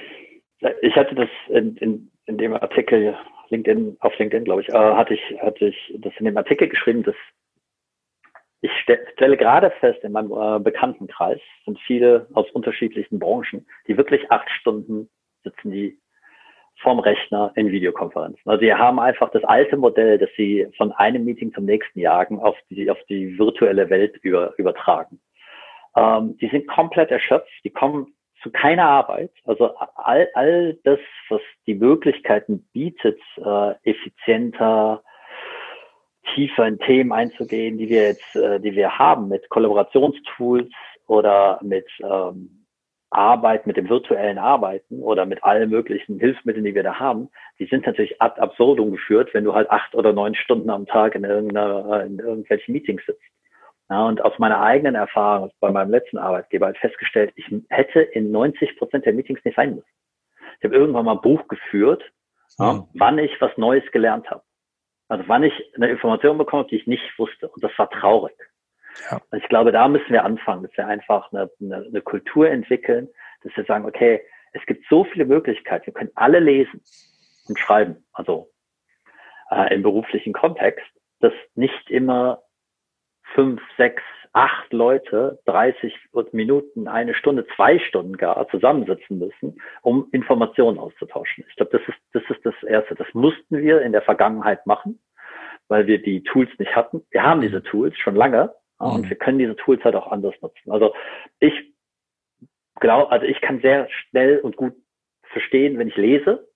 ich hatte das in, in, in dem Artikel LinkedIn, auf LinkedIn, glaube ich, äh, hatte ich, hatte ich das in dem Artikel geschrieben, dass ich stelle gerade fest, in meinem äh, Bekanntenkreis sind viele aus unterschiedlichen Branchen, die wirklich acht Stunden sitzen die vom Rechner in Videokonferenzen. Also sie haben einfach das alte Modell, das sie von einem Meeting zum nächsten jagen, auf die, auf die virtuelle Welt über, übertragen. Ähm, die sind komplett erschöpft, die kommen zu keiner Arbeit. Also all, all das, was die Möglichkeiten bietet, äh, effizienter, tiefer in Themen einzugehen, die wir jetzt, äh, die wir haben mit Kollaborationstools oder mit ähm, Arbeit, mit dem virtuellen Arbeiten oder mit allen möglichen Hilfsmitteln, die wir da haben, die sind natürlich ad absurdum geführt, wenn du halt acht oder neun Stunden am Tag in, irgendeiner, in irgendwelchen Meetings sitzt. Ja, und aus meiner eigenen Erfahrung bei meinem letzten Arbeitgeber halt festgestellt, ich hätte in 90 Prozent der Meetings nicht sein müssen. Ich habe irgendwann mal ein Buch geführt, ja, mhm. wann ich was Neues gelernt habe. Also wann ich eine Information bekomme, die ich nicht wusste. Und das war traurig. Ja. Ich glaube, da müssen wir anfangen, dass wir einfach eine, eine, eine Kultur entwickeln, dass wir sagen, okay, es gibt so viele Möglichkeiten, wir können alle lesen und schreiben, also äh, im beruflichen Kontext, dass nicht immer fünf, sechs, acht Leute 30 Minuten, eine Stunde, zwei Stunden gar zusammensitzen müssen, um Informationen auszutauschen. Ich glaube, das ist, das ist das Erste. Das mussten wir in der Vergangenheit machen, weil wir die Tools nicht hatten. Wir haben diese Tools schon lange, ja, und mhm. wir können diese Tools halt auch anders nutzen. Also ich glaube, also ich kann sehr schnell und gut verstehen, wenn ich lese.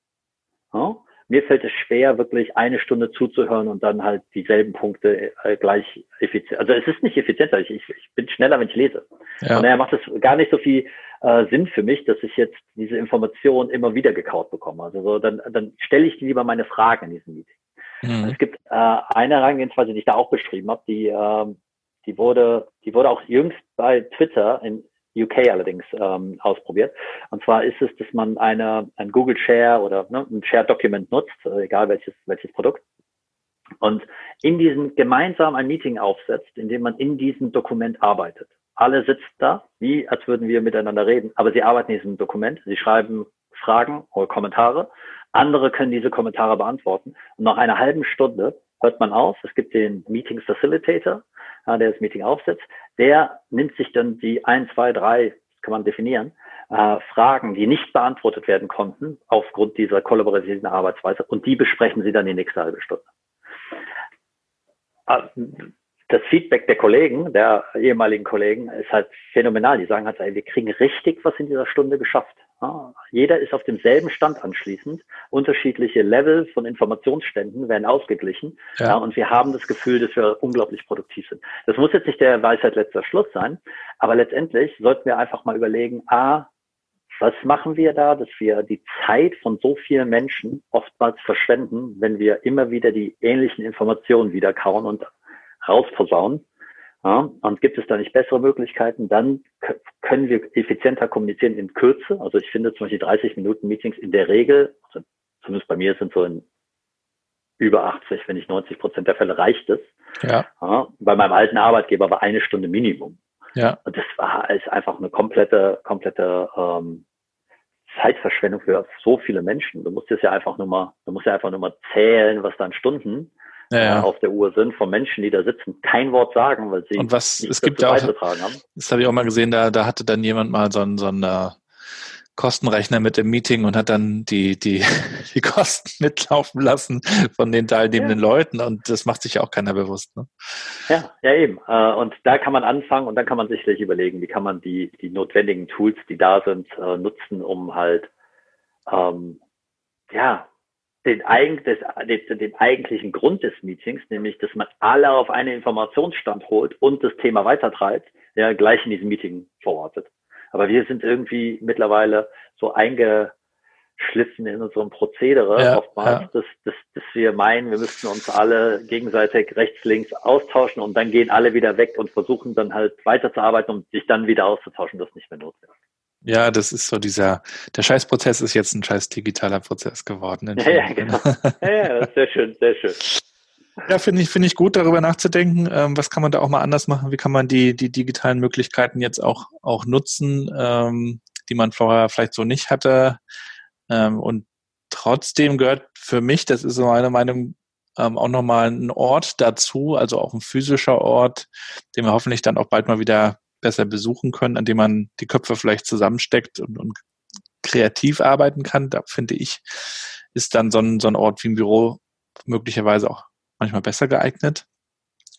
Ja, mir fällt es schwer, wirklich eine Stunde zuzuhören und dann halt dieselben Punkte äh, gleich effizient. Also es ist nicht effizienter, ich, ich, ich bin schneller, wenn ich lese. Ja. Und daher macht es gar nicht so viel äh, Sinn für mich, dass ich jetzt diese Information immer wieder gekaut bekomme. Also so, dann, dann stelle ich lieber meine Fragen in diesem Meeting. Mhm. Es gibt äh, eine Herangehensweise, die ich da auch beschrieben habe, die äh, die wurde, die wurde auch jüngst bei Twitter in UK allerdings ähm, ausprobiert. Und zwar ist es, dass man eine, ein Google Share oder ne, ein Share Document nutzt, äh, egal welches, welches Produkt, und in diesem gemeinsam ein Meeting aufsetzt, in dem man in diesem Dokument arbeitet. alle sitzen da, wie als würden wir miteinander reden, aber sie arbeiten in diesem Dokument, sie schreiben Fragen oder Kommentare, andere können diese Kommentare beantworten. Und nach einer halben Stunde hört man auf, es gibt den Meeting Facilitator, der das Meeting aufsetzt, der nimmt sich dann die ein, zwei, drei, kann man definieren, äh, Fragen, die nicht beantwortet werden konnten aufgrund dieser kollaborativen Arbeitsweise und die besprechen sie dann die nächste halbe Stunde. Ah, das Feedback der Kollegen, der ehemaligen Kollegen, ist halt phänomenal. Die sagen halt, wir kriegen richtig was in dieser Stunde geschafft. Ja, jeder ist auf demselben Stand anschließend. Unterschiedliche Level von Informationsständen werden ausgeglichen. Ja. ja. und wir haben das Gefühl, dass wir unglaublich produktiv sind. Das muss jetzt nicht der Weisheit letzter Schluss sein, aber letztendlich sollten wir einfach mal überlegen, a, was machen wir da, dass wir die Zeit von so vielen Menschen oftmals verschwenden, wenn wir immer wieder die ähnlichen Informationen wiederkauen und rausposaunen. Ja, und gibt es da nicht bessere Möglichkeiten, dann können wir effizienter kommunizieren in Kürze. Also ich finde zum Beispiel 30 Minuten Meetings in der Regel, also zumindest bei mir sind so in über 80, wenn nicht 90 Prozent der Fälle reicht es. Ja. ja. Bei meinem alten Arbeitgeber war eine Stunde Minimum. Ja. Und das war ist einfach eine komplette, komplette ähm, Zeitverschwendung für so viele Menschen. Du musst es ja einfach nur mal, du musst ja einfach nur mal zählen, was da an Stunden ja, ja. Äh, auf der Uhr sind von Menschen, die da sitzen, kein Wort sagen, weil sie und was es gibt ja auch, haben. Das habe ich auch mal gesehen, da, da hatte dann jemand mal so einen, so einen uh, Kostenrechner mit im Meeting und hat dann die, die, (laughs) die Kosten (laughs) mitlaufen lassen von den teilnehmenden ja. Leuten und das macht sich ja auch keiner bewusst. Ne? Ja, ja eben. Äh, und da kann man anfangen und dann kann man sicherlich überlegen, wie kann man die, die notwendigen Tools, die da sind, nutzen, um halt ähm, ja, den, des, den, den eigentlichen Grund des Meetings, nämlich dass man alle auf einen Informationsstand holt und das Thema weitertreibt, ja, gleich in diesem Meeting verortet. Aber wir sind irgendwie mittlerweile so eingeschliffen in unserem Prozedere ja, oftmals, ja. Dass, dass, dass wir meinen, wir müssten uns alle gegenseitig rechts, links austauschen und dann gehen alle wieder weg und versuchen dann halt weiterzuarbeiten, um sich dann wieder auszutauschen, das ist nicht mehr notwendig. Ja, das ist so dieser, der Scheißprozess ist jetzt ein scheiß digitaler Prozess geworden. Ja, ja, genau. ja, ja, sehr schön, sehr schön. Ja, finde ich, finde ich gut, darüber nachzudenken. Ähm, was kann man da auch mal anders machen? Wie kann man die, die digitalen Möglichkeiten jetzt auch, auch nutzen, ähm, die man vorher vielleicht so nicht hatte? Ähm, und trotzdem gehört für mich, das ist so meine Meinung, ähm, auch nochmal ein Ort dazu, also auch ein physischer Ort, den wir hoffentlich dann auch bald mal wieder besser besuchen können, an dem man die Köpfe vielleicht zusammensteckt und, und kreativ arbeiten kann. Da finde ich, ist dann so ein, so ein Ort wie ein Büro möglicherweise auch manchmal besser geeignet,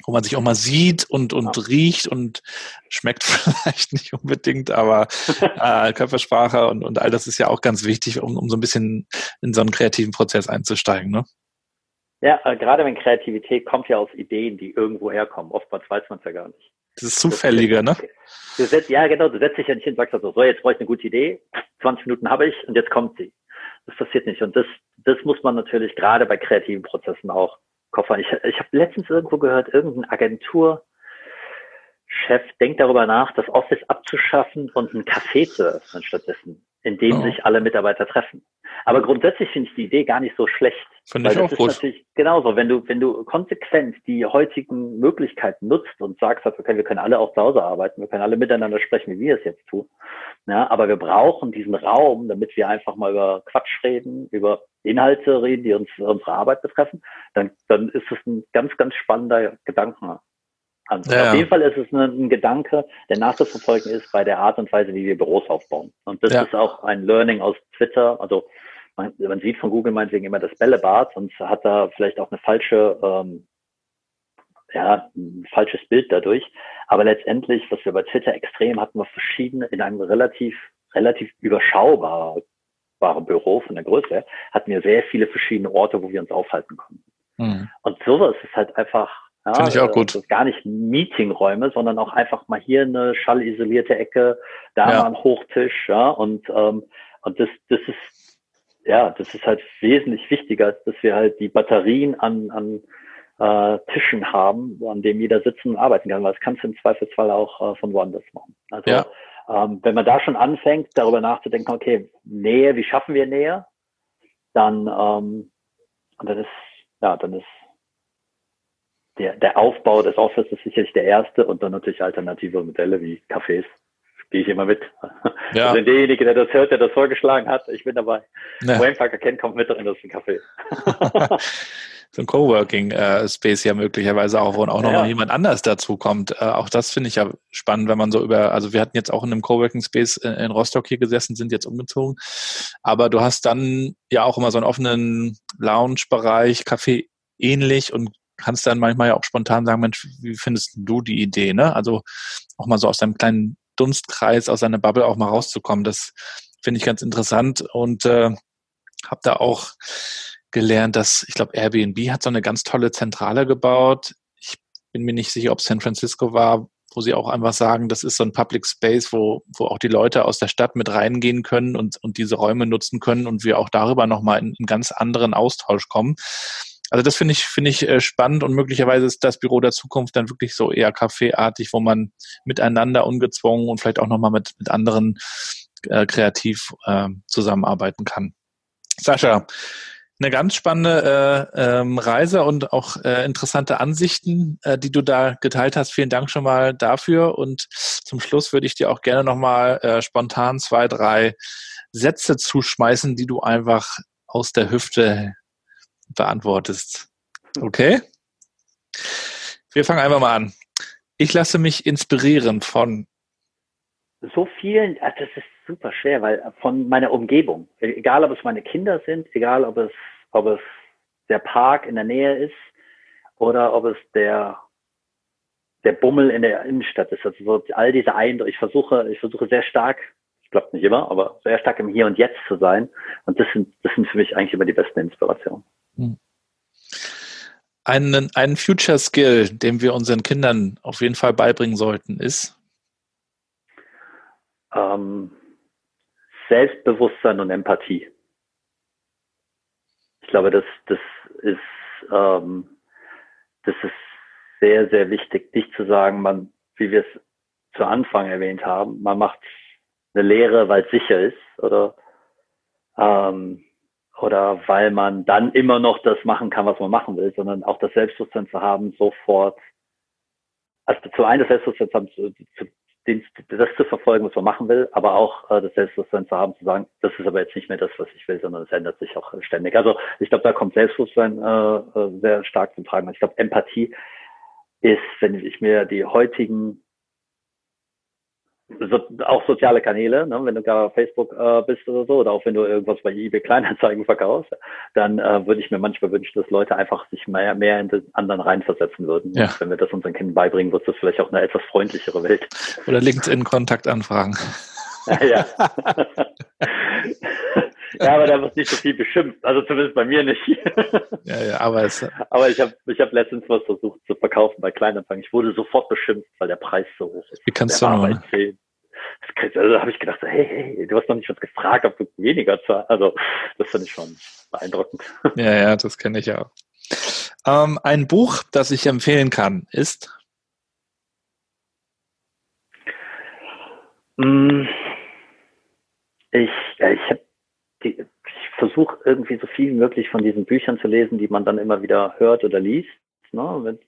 wo man sich auch mal sieht und, und ja. riecht und schmeckt (laughs) vielleicht nicht unbedingt, aber (laughs) äh, Körpersprache und, und all das ist ja auch ganz wichtig, um, um so ein bisschen in so einen kreativen Prozess einzusteigen. Ne? Ja, äh, gerade wenn Kreativität kommt ja aus Ideen, die irgendwo herkommen. Oftmals weiß man es ja gar nicht. Das ist zufälliger, ne? Du setzt, ja, genau, du setzt dich ja nicht hin und sagst also, so, jetzt brauche ich eine gute Idee, 20 Minuten habe ich und jetzt kommt sie. Das passiert nicht. Und das, das muss man natürlich gerade bei kreativen Prozessen auch koffern. Ich, ich habe letztens irgendwo gehört, irgendein Agenturchef denkt darüber nach, das Office abzuschaffen und ein Café zu öffnen stattdessen, in dem oh. sich alle Mitarbeiter treffen. Aber grundsätzlich finde ich die Idee gar nicht so schlecht. Finde ich auch ist gut. natürlich genauso. Wenn du, wenn du konsequent die heutigen Möglichkeiten nutzt und sagst, okay, wir können alle auch zu Hause arbeiten, wir können alle miteinander sprechen, wie wir es jetzt tun. Ja, aber wir brauchen diesen Raum, damit wir einfach mal über Quatsch reden, über Inhalte reden, die uns unsere Arbeit betreffen, dann, dann ist es ein ganz, ganz spannender Gedanken. Also ja, auf jeden Fall ist es ein, Gedanke, der nachzuverfolgen ist bei der Art und Weise, wie wir Büros aufbauen. Und das ja. ist auch ein Learning aus Twitter. Also man, man sieht von Google meinetwegen immer das Bällebad und hat da vielleicht auch eine falsche, ähm, ja, ein falsches Bild dadurch. Aber letztendlich, was wir bei Twitter extrem hatten, wir verschiedene in einem relativ, relativ überschaubaren Büro von der Größe, hatten wir sehr viele verschiedene Orte, wo wir uns aufhalten konnten. Mhm. Und sowas ist halt einfach, ja, Finde ich auch gut. Äh, gar nicht Meetingräume, sondern auch einfach mal hier eine schallisolierte Ecke, da ja. mal ein Hochtisch, ja, und, ähm, und das, das ist ja, das ist halt wesentlich wichtiger, dass wir halt die Batterien an, an äh, Tischen haben, an dem jeder sitzen und arbeiten kann, weil das kannst du im Zweifelsfall auch äh, von woanders machen. Also ja. ähm, wenn man da schon anfängt, darüber nachzudenken, okay, Nähe, wie schaffen wir Nähe, dann, ähm, dann ist, ja, dann ist der, der Aufbau des Office ist sicherlich der erste und dann natürlich alternative Modelle wie Cafés. Gehe ich immer mit. Ja. Also derjenige, der das hört, der das vorgeschlagen hat, ich bin dabei. Ja. Wayne Parker kennt, kommt mit drin, das ist ein Café. (laughs) so ein Coworking-Space äh, ja möglicherweise auch, wo auch noch ja. mal jemand anders dazu kommt. Äh, auch das finde ich ja spannend, wenn man so über, also wir hatten jetzt auch in einem Coworking-Space in, in Rostock hier gesessen, sind jetzt umgezogen. Aber du hast dann ja auch immer so einen offenen Lounge-Bereich, Café ähnlich und kannst dann manchmal ja auch spontan sagen, Mensch, wie findest du die Idee, ne? Also auch mal so aus deinem kleinen Dunstkreis, aus seiner Bubble auch mal rauszukommen. Das finde ich ganz interessant und äh, habe da auch gelernt, dass ich glaube, Airbnb hat so eine ganz tolle Zentrale gebaut. Ich bin mir nicht sicher, ob San Francisco war, wo sie auch einfach sagen, das ist so ein Public Space, wo, wo auch die Leute aus der Stadt mit reingehen können und, und diese Räume nutzen können und wir auch darüber nochmal in einen ganz anderen Austausch kommen. Also das finde ich, finde ich äh, spannend und möglicherweise ist das Büro der Zukunft dann wirklich so eher kaffeeartig, wo man miteinander ungezwungen und vielleicht auch nochmal mit, mit anderen äh, kreativ äh, zusammenarbeiten kann. Sascha, eine ganz spannende äh, ähm, Reise und auch äh, interessante Ansichten, äh, die du da geteilt hast. Vielen Dank schon mal dafür. Und zum Schluss würde ich dir auch gerne nochmal äh, spontan zwei, drei Sätze zuschmeißen, die du einfach aus der Hüfte beantwortest. Okay? Wir fangen einfach mal an. Ich lasse mich inspirieren von so vielen, das ist super schwer, weil von meiner Umgebung, egal ob es meine Kinder sind, egal ob es, ob es der Park in der Nähe ist oder ob es der, der Bummel in der Innenstadt ist. Also so all diese Eindrücke, ich versuche, ich versuche sehr stark, ich glaube nicht immer, aber sehr stark im Hier und Jetzt zu sein. Und das sind, das sind für mich eigentlich immer die besten Inspirationen. Hm. Einen, einen Future Skill, den wir unseren Kindern auf jeden Fall beibringen sollten, ist? Ähm, Selbstbewusstsein und Empathie. Ich glaube, das, das ist, ähm, das ist sehr, sehr wichtig, nicht zu sagen, man, wie wir es zu Anfang erwähnt haben, man macht eine Lehre, weil es sicher ist, oder, ähm, oder weil man dann immer noch das machen kann, was man machen will, sondern auch das Selbstbewusstsein zu haben, sofort, also zu einem das Selbstbewusstsein zu haben, zu, zu, das zu verfolgen, was man machen will, aber auch äh, das Selbstbewusstsein zu haben, zu sagen, das ist aber jetzt nicht mehr das, was ich will, sondern es ändert sich auch ständig. Also ich glaube, da kommt Selbstbewusstsein äh, äh, sehr stark zum Tragen. Ich glaube, Empathie ist, wenn ich mir die heutigen so, auch soziale Kanäle, ne? wenn du gar auf Facebook äh, bist oder so, oder auch wenn du irgendwas bei eBay Kleinanzeigen verkaufst, dann äh, würde ich mir manchmal wünschen, dass Leute einfach sich mehr, mehr in den anderen reinversetzen würden. Ja. wenn wir das unseren Kindern beibringen, wird das vielleicht auch eine etwas freundlichere Welt. Oder LinkedIn-Kontaktanfragen. (laughs) ja. (laughs) ja, aber da wird nicht so viel beschimpft. Also zumindest bei mir nicht. (laughs) ja, ja, aber es, aber ich habe ich hab letztens was versucht zu verkaufen bei Kleinanfang. Ich wurde sofort beschimpft, weil der Preis so hoch ist. Wie kannst der du nur? Also habe ich gedacht, hey, hey, du hast noch nicht was gefragt, ob du weniger zahlst. Also das finde ich schon beeindruckend. (laughs) Ja, ja, das kenne ich auch. Ähm, ein Buch, das ich empfehlen kann, ist? Mm, ich, ich habe irgendwie so viel wie möglich von diesen Büchern zu lesen, die man dann immer wieder hört oder liest, ne, mit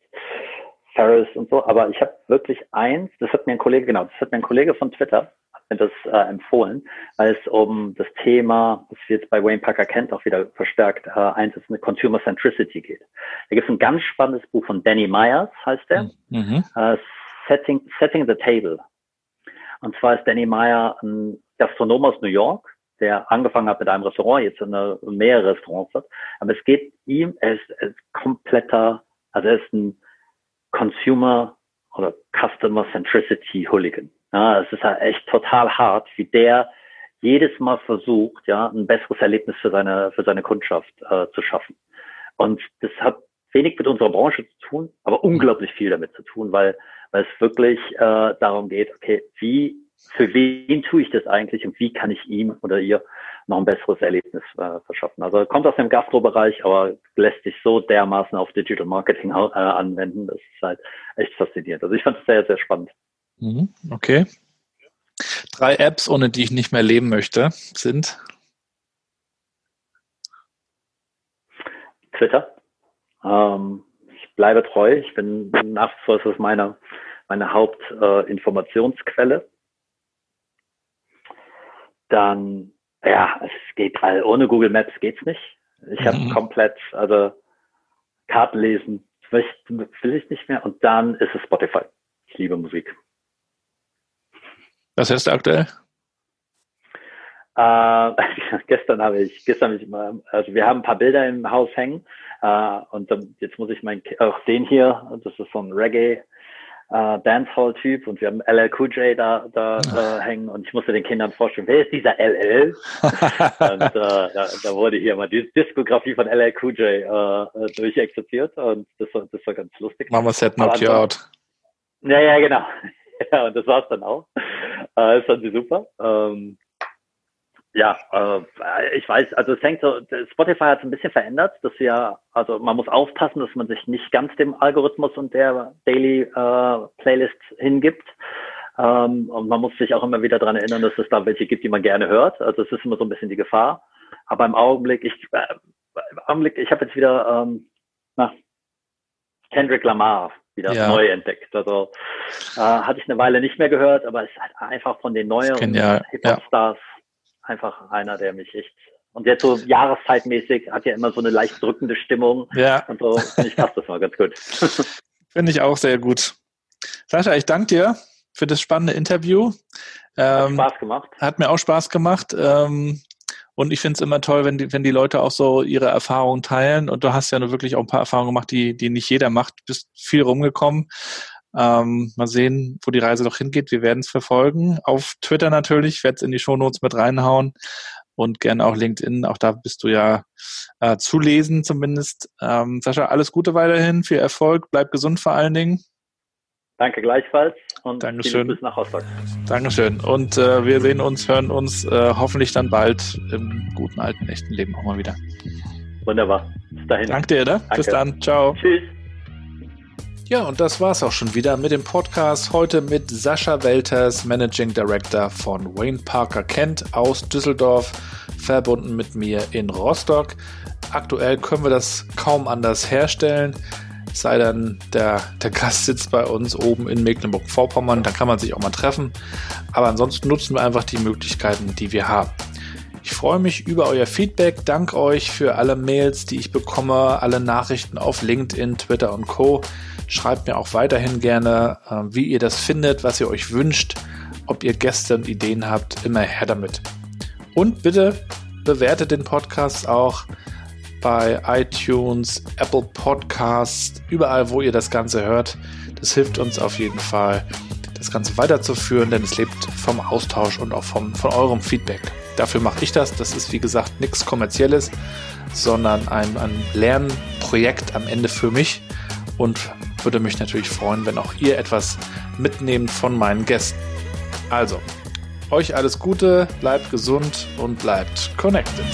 Ferris und so. Aber ich habe wirklich eins, das hat mir ein Kollege, genau, das hat mir ein Kollege von Twitter hat mir das äh, empfohlen, weil es um das Thema, das wir jetzt bei Wayne Parker kennt, auch wieder verstärkt, äh, eins ist eine Consumer Centricity geht. Da gibt es ein ganz spannendes Buch von Danny Myers, heißt der, mhm. äh, Setting, Setting the Table. Und zwar ist Danny Meyer ein Gastronom aus New York, der angefangen hat mit einem Restaurant, jetzt eine, mehrere Restaurants hat. Aber es geht ihm, er ist, er ist kompletter, also er ist ein Consumer oder Customer Centricity Hooligan. Ja, es ist halt echt total hart, wie der jedes Mal versucht, ja, ein besseres Erlebnis für seine, für seine Kundschaft äh, zu schaffen. Und das hat wenig mit unserer Branche zu tun, aber unglaublich viel damit zu tun, weil, weil es wirklich äh, darum geht, okay, wie für wen tue ich das eigentlich und wie kann ich ihm oder ihr noch ein besseres Erlebnis äh, verschaffen. Also kommt aus dem Gastrobereich, aber lässt sich so dermaßen auf Digital Marketing äh, anwenden. Das ist halt echt faszinierend. Also ich fand es sehr, sehr spannend. Mhm, okay. Drei Apps, ohne die ich nicht mehr leben möchte, sind Twitter. Ähm, ich bleibe treu. Ich bin nach wie vor, das ist meine, meine Hauptinformationsquelle. Äh, Dann, ja, es geht, all, ohne Google Maps geht's nicht. Ich habe mhm. komplett, also Karten lesen, will ich, will ich nicht mehr. Und dann ist es Spotify. Ich liebe Musik. Was hörst du aktuell? Äh, (laughs) gestern habe ich, gestern habe ich mal, also wir haben ein paar Bilder im Haus hängen äh, und dann, jetzt muss ich mein, auch den hier, das ist so ein Reggae äh, Dancehall-Typ und wir haben LL Cool J da, da äh, hängen und ich musste den Kindern vorstellen, wer ist dieser LL? (laughs) und äh, da, da wurde hier mal die Diskografie von LL Cool J äh, durchexerziert und das war, das war ganz lustig. Mama said knock you out. Ja, ja, genau. (laughs) ja, und das war's dann auch. Äh, das fand sie super. Ähm, ja, äh, ich weiß, also es hängt so, Spotify hat es ein bisschen verändert, dass wir, also man muss aufpassen, dass man sich nicht ganz dem Algorithmus und der Daily äh, Playlist hingibt. Ähm, und man muss sich auch immer wieder daran erinnern, dass es da welche gibt, die man gerne hört. Also es ist immer so ein bisschen die Gefahr. Aber im Augenblick, ich, äh, im Augenblick, ich habe jetzt wieder ähm, na, Kendrick Lamar wieder ja. neu entdeckt. Also äh, hatte ich eine Weile nicht mehr gehört, aber es ist halt einfach von den neueren ja, Hip-Hop-Stars ja. Einfach einer, der mich echt und jetzt so jahreszeitmäßig hat ja immer so eine leicht drückende Stimmung. Ja. Und so ich passt das mal ganz gut. (laughs) finde ich auch sehr gut. Sascha, ich danke dir für das spannende Interview. Hat ähm, Spaß gemacht. Hat mir auch Spaß gemacht. Ähm, und ich finde es immer toll, wenn die, wenn die Leute auch so ihre Erfahrungen teilen. Und du hast ja nur wirklich auch ein paar Erfahrungen gemacht, die, die nicht jeder macht. Du bist viel rumgekommen. Ähm, mal sehen, wo die Reise noch hingeht. Wir werden es verfolgen. Auf Twitter natürlich, werde es in die Shownotes mit reinhauen. Und gerne auch LinkedIn, auch da bist du ja äh, zu lesen zumindest. Ähm, Sascha, alles Gute weiterhin, viel Erfolg, bleib gesund vor allen Dingen. Danke gleichfalls und Dankeschön. bis nach Rostock. Dankeschön. Und äh, wir sehen uns, hören uns äh, hoffentlich dann bald im guten alten, echten Leben auch mal wieder. Wunderbar. Bis dahin. Danke dir, ne? Danke. Bis dann. Ciao. Tschüss. Ja, und das war's auch schon wieder mit dem Podcast. Heute mit Sascha Welters, Managing Director von Wayne Parker Kent aus Düsseldorf, verbunden mit mir in Rostock. Aktuell können wir das kaum anders herstellen sei dann der, der Gast sitzt bei uns oben in Mecklenburg-Vorpommern, dann kann man sich auch mal treffen. Aber ansonsten nutzen wir einfach die Möglichkeiten, die wir haben. Ich freue mich über euer Feedback. Dank euch für alle Mails, die ich bekomme, alle Nachrichten auf LinkedIn, Twitter und Co. Schreibt mir auch weiterhin gerne, äh, wie ihr das findet, was ihr euch wünscht, ob ihr Gäste und Ideen habt, immer her damit. Und bitte bewertet den Podcast auch bei iTunes, Apple Podcasts, überall, wo ihr das Ganze hört. Das hilft uns auf jeden Fall, das Ganze weiterzuführen, denn es lebt vom Austausch und auch vom, von eurem Feedback. Dafür mache ich das. Das ist, wie gesagt, nichts Kommerzielles, sondern ein, ein Lernprojekt am Ende für mich und würde mich natürlich freuen, wenn auch ihr etwas mitnehmt von meinen Gästen. Also, euch alles Gute, bleibt gesund und bleibt connected.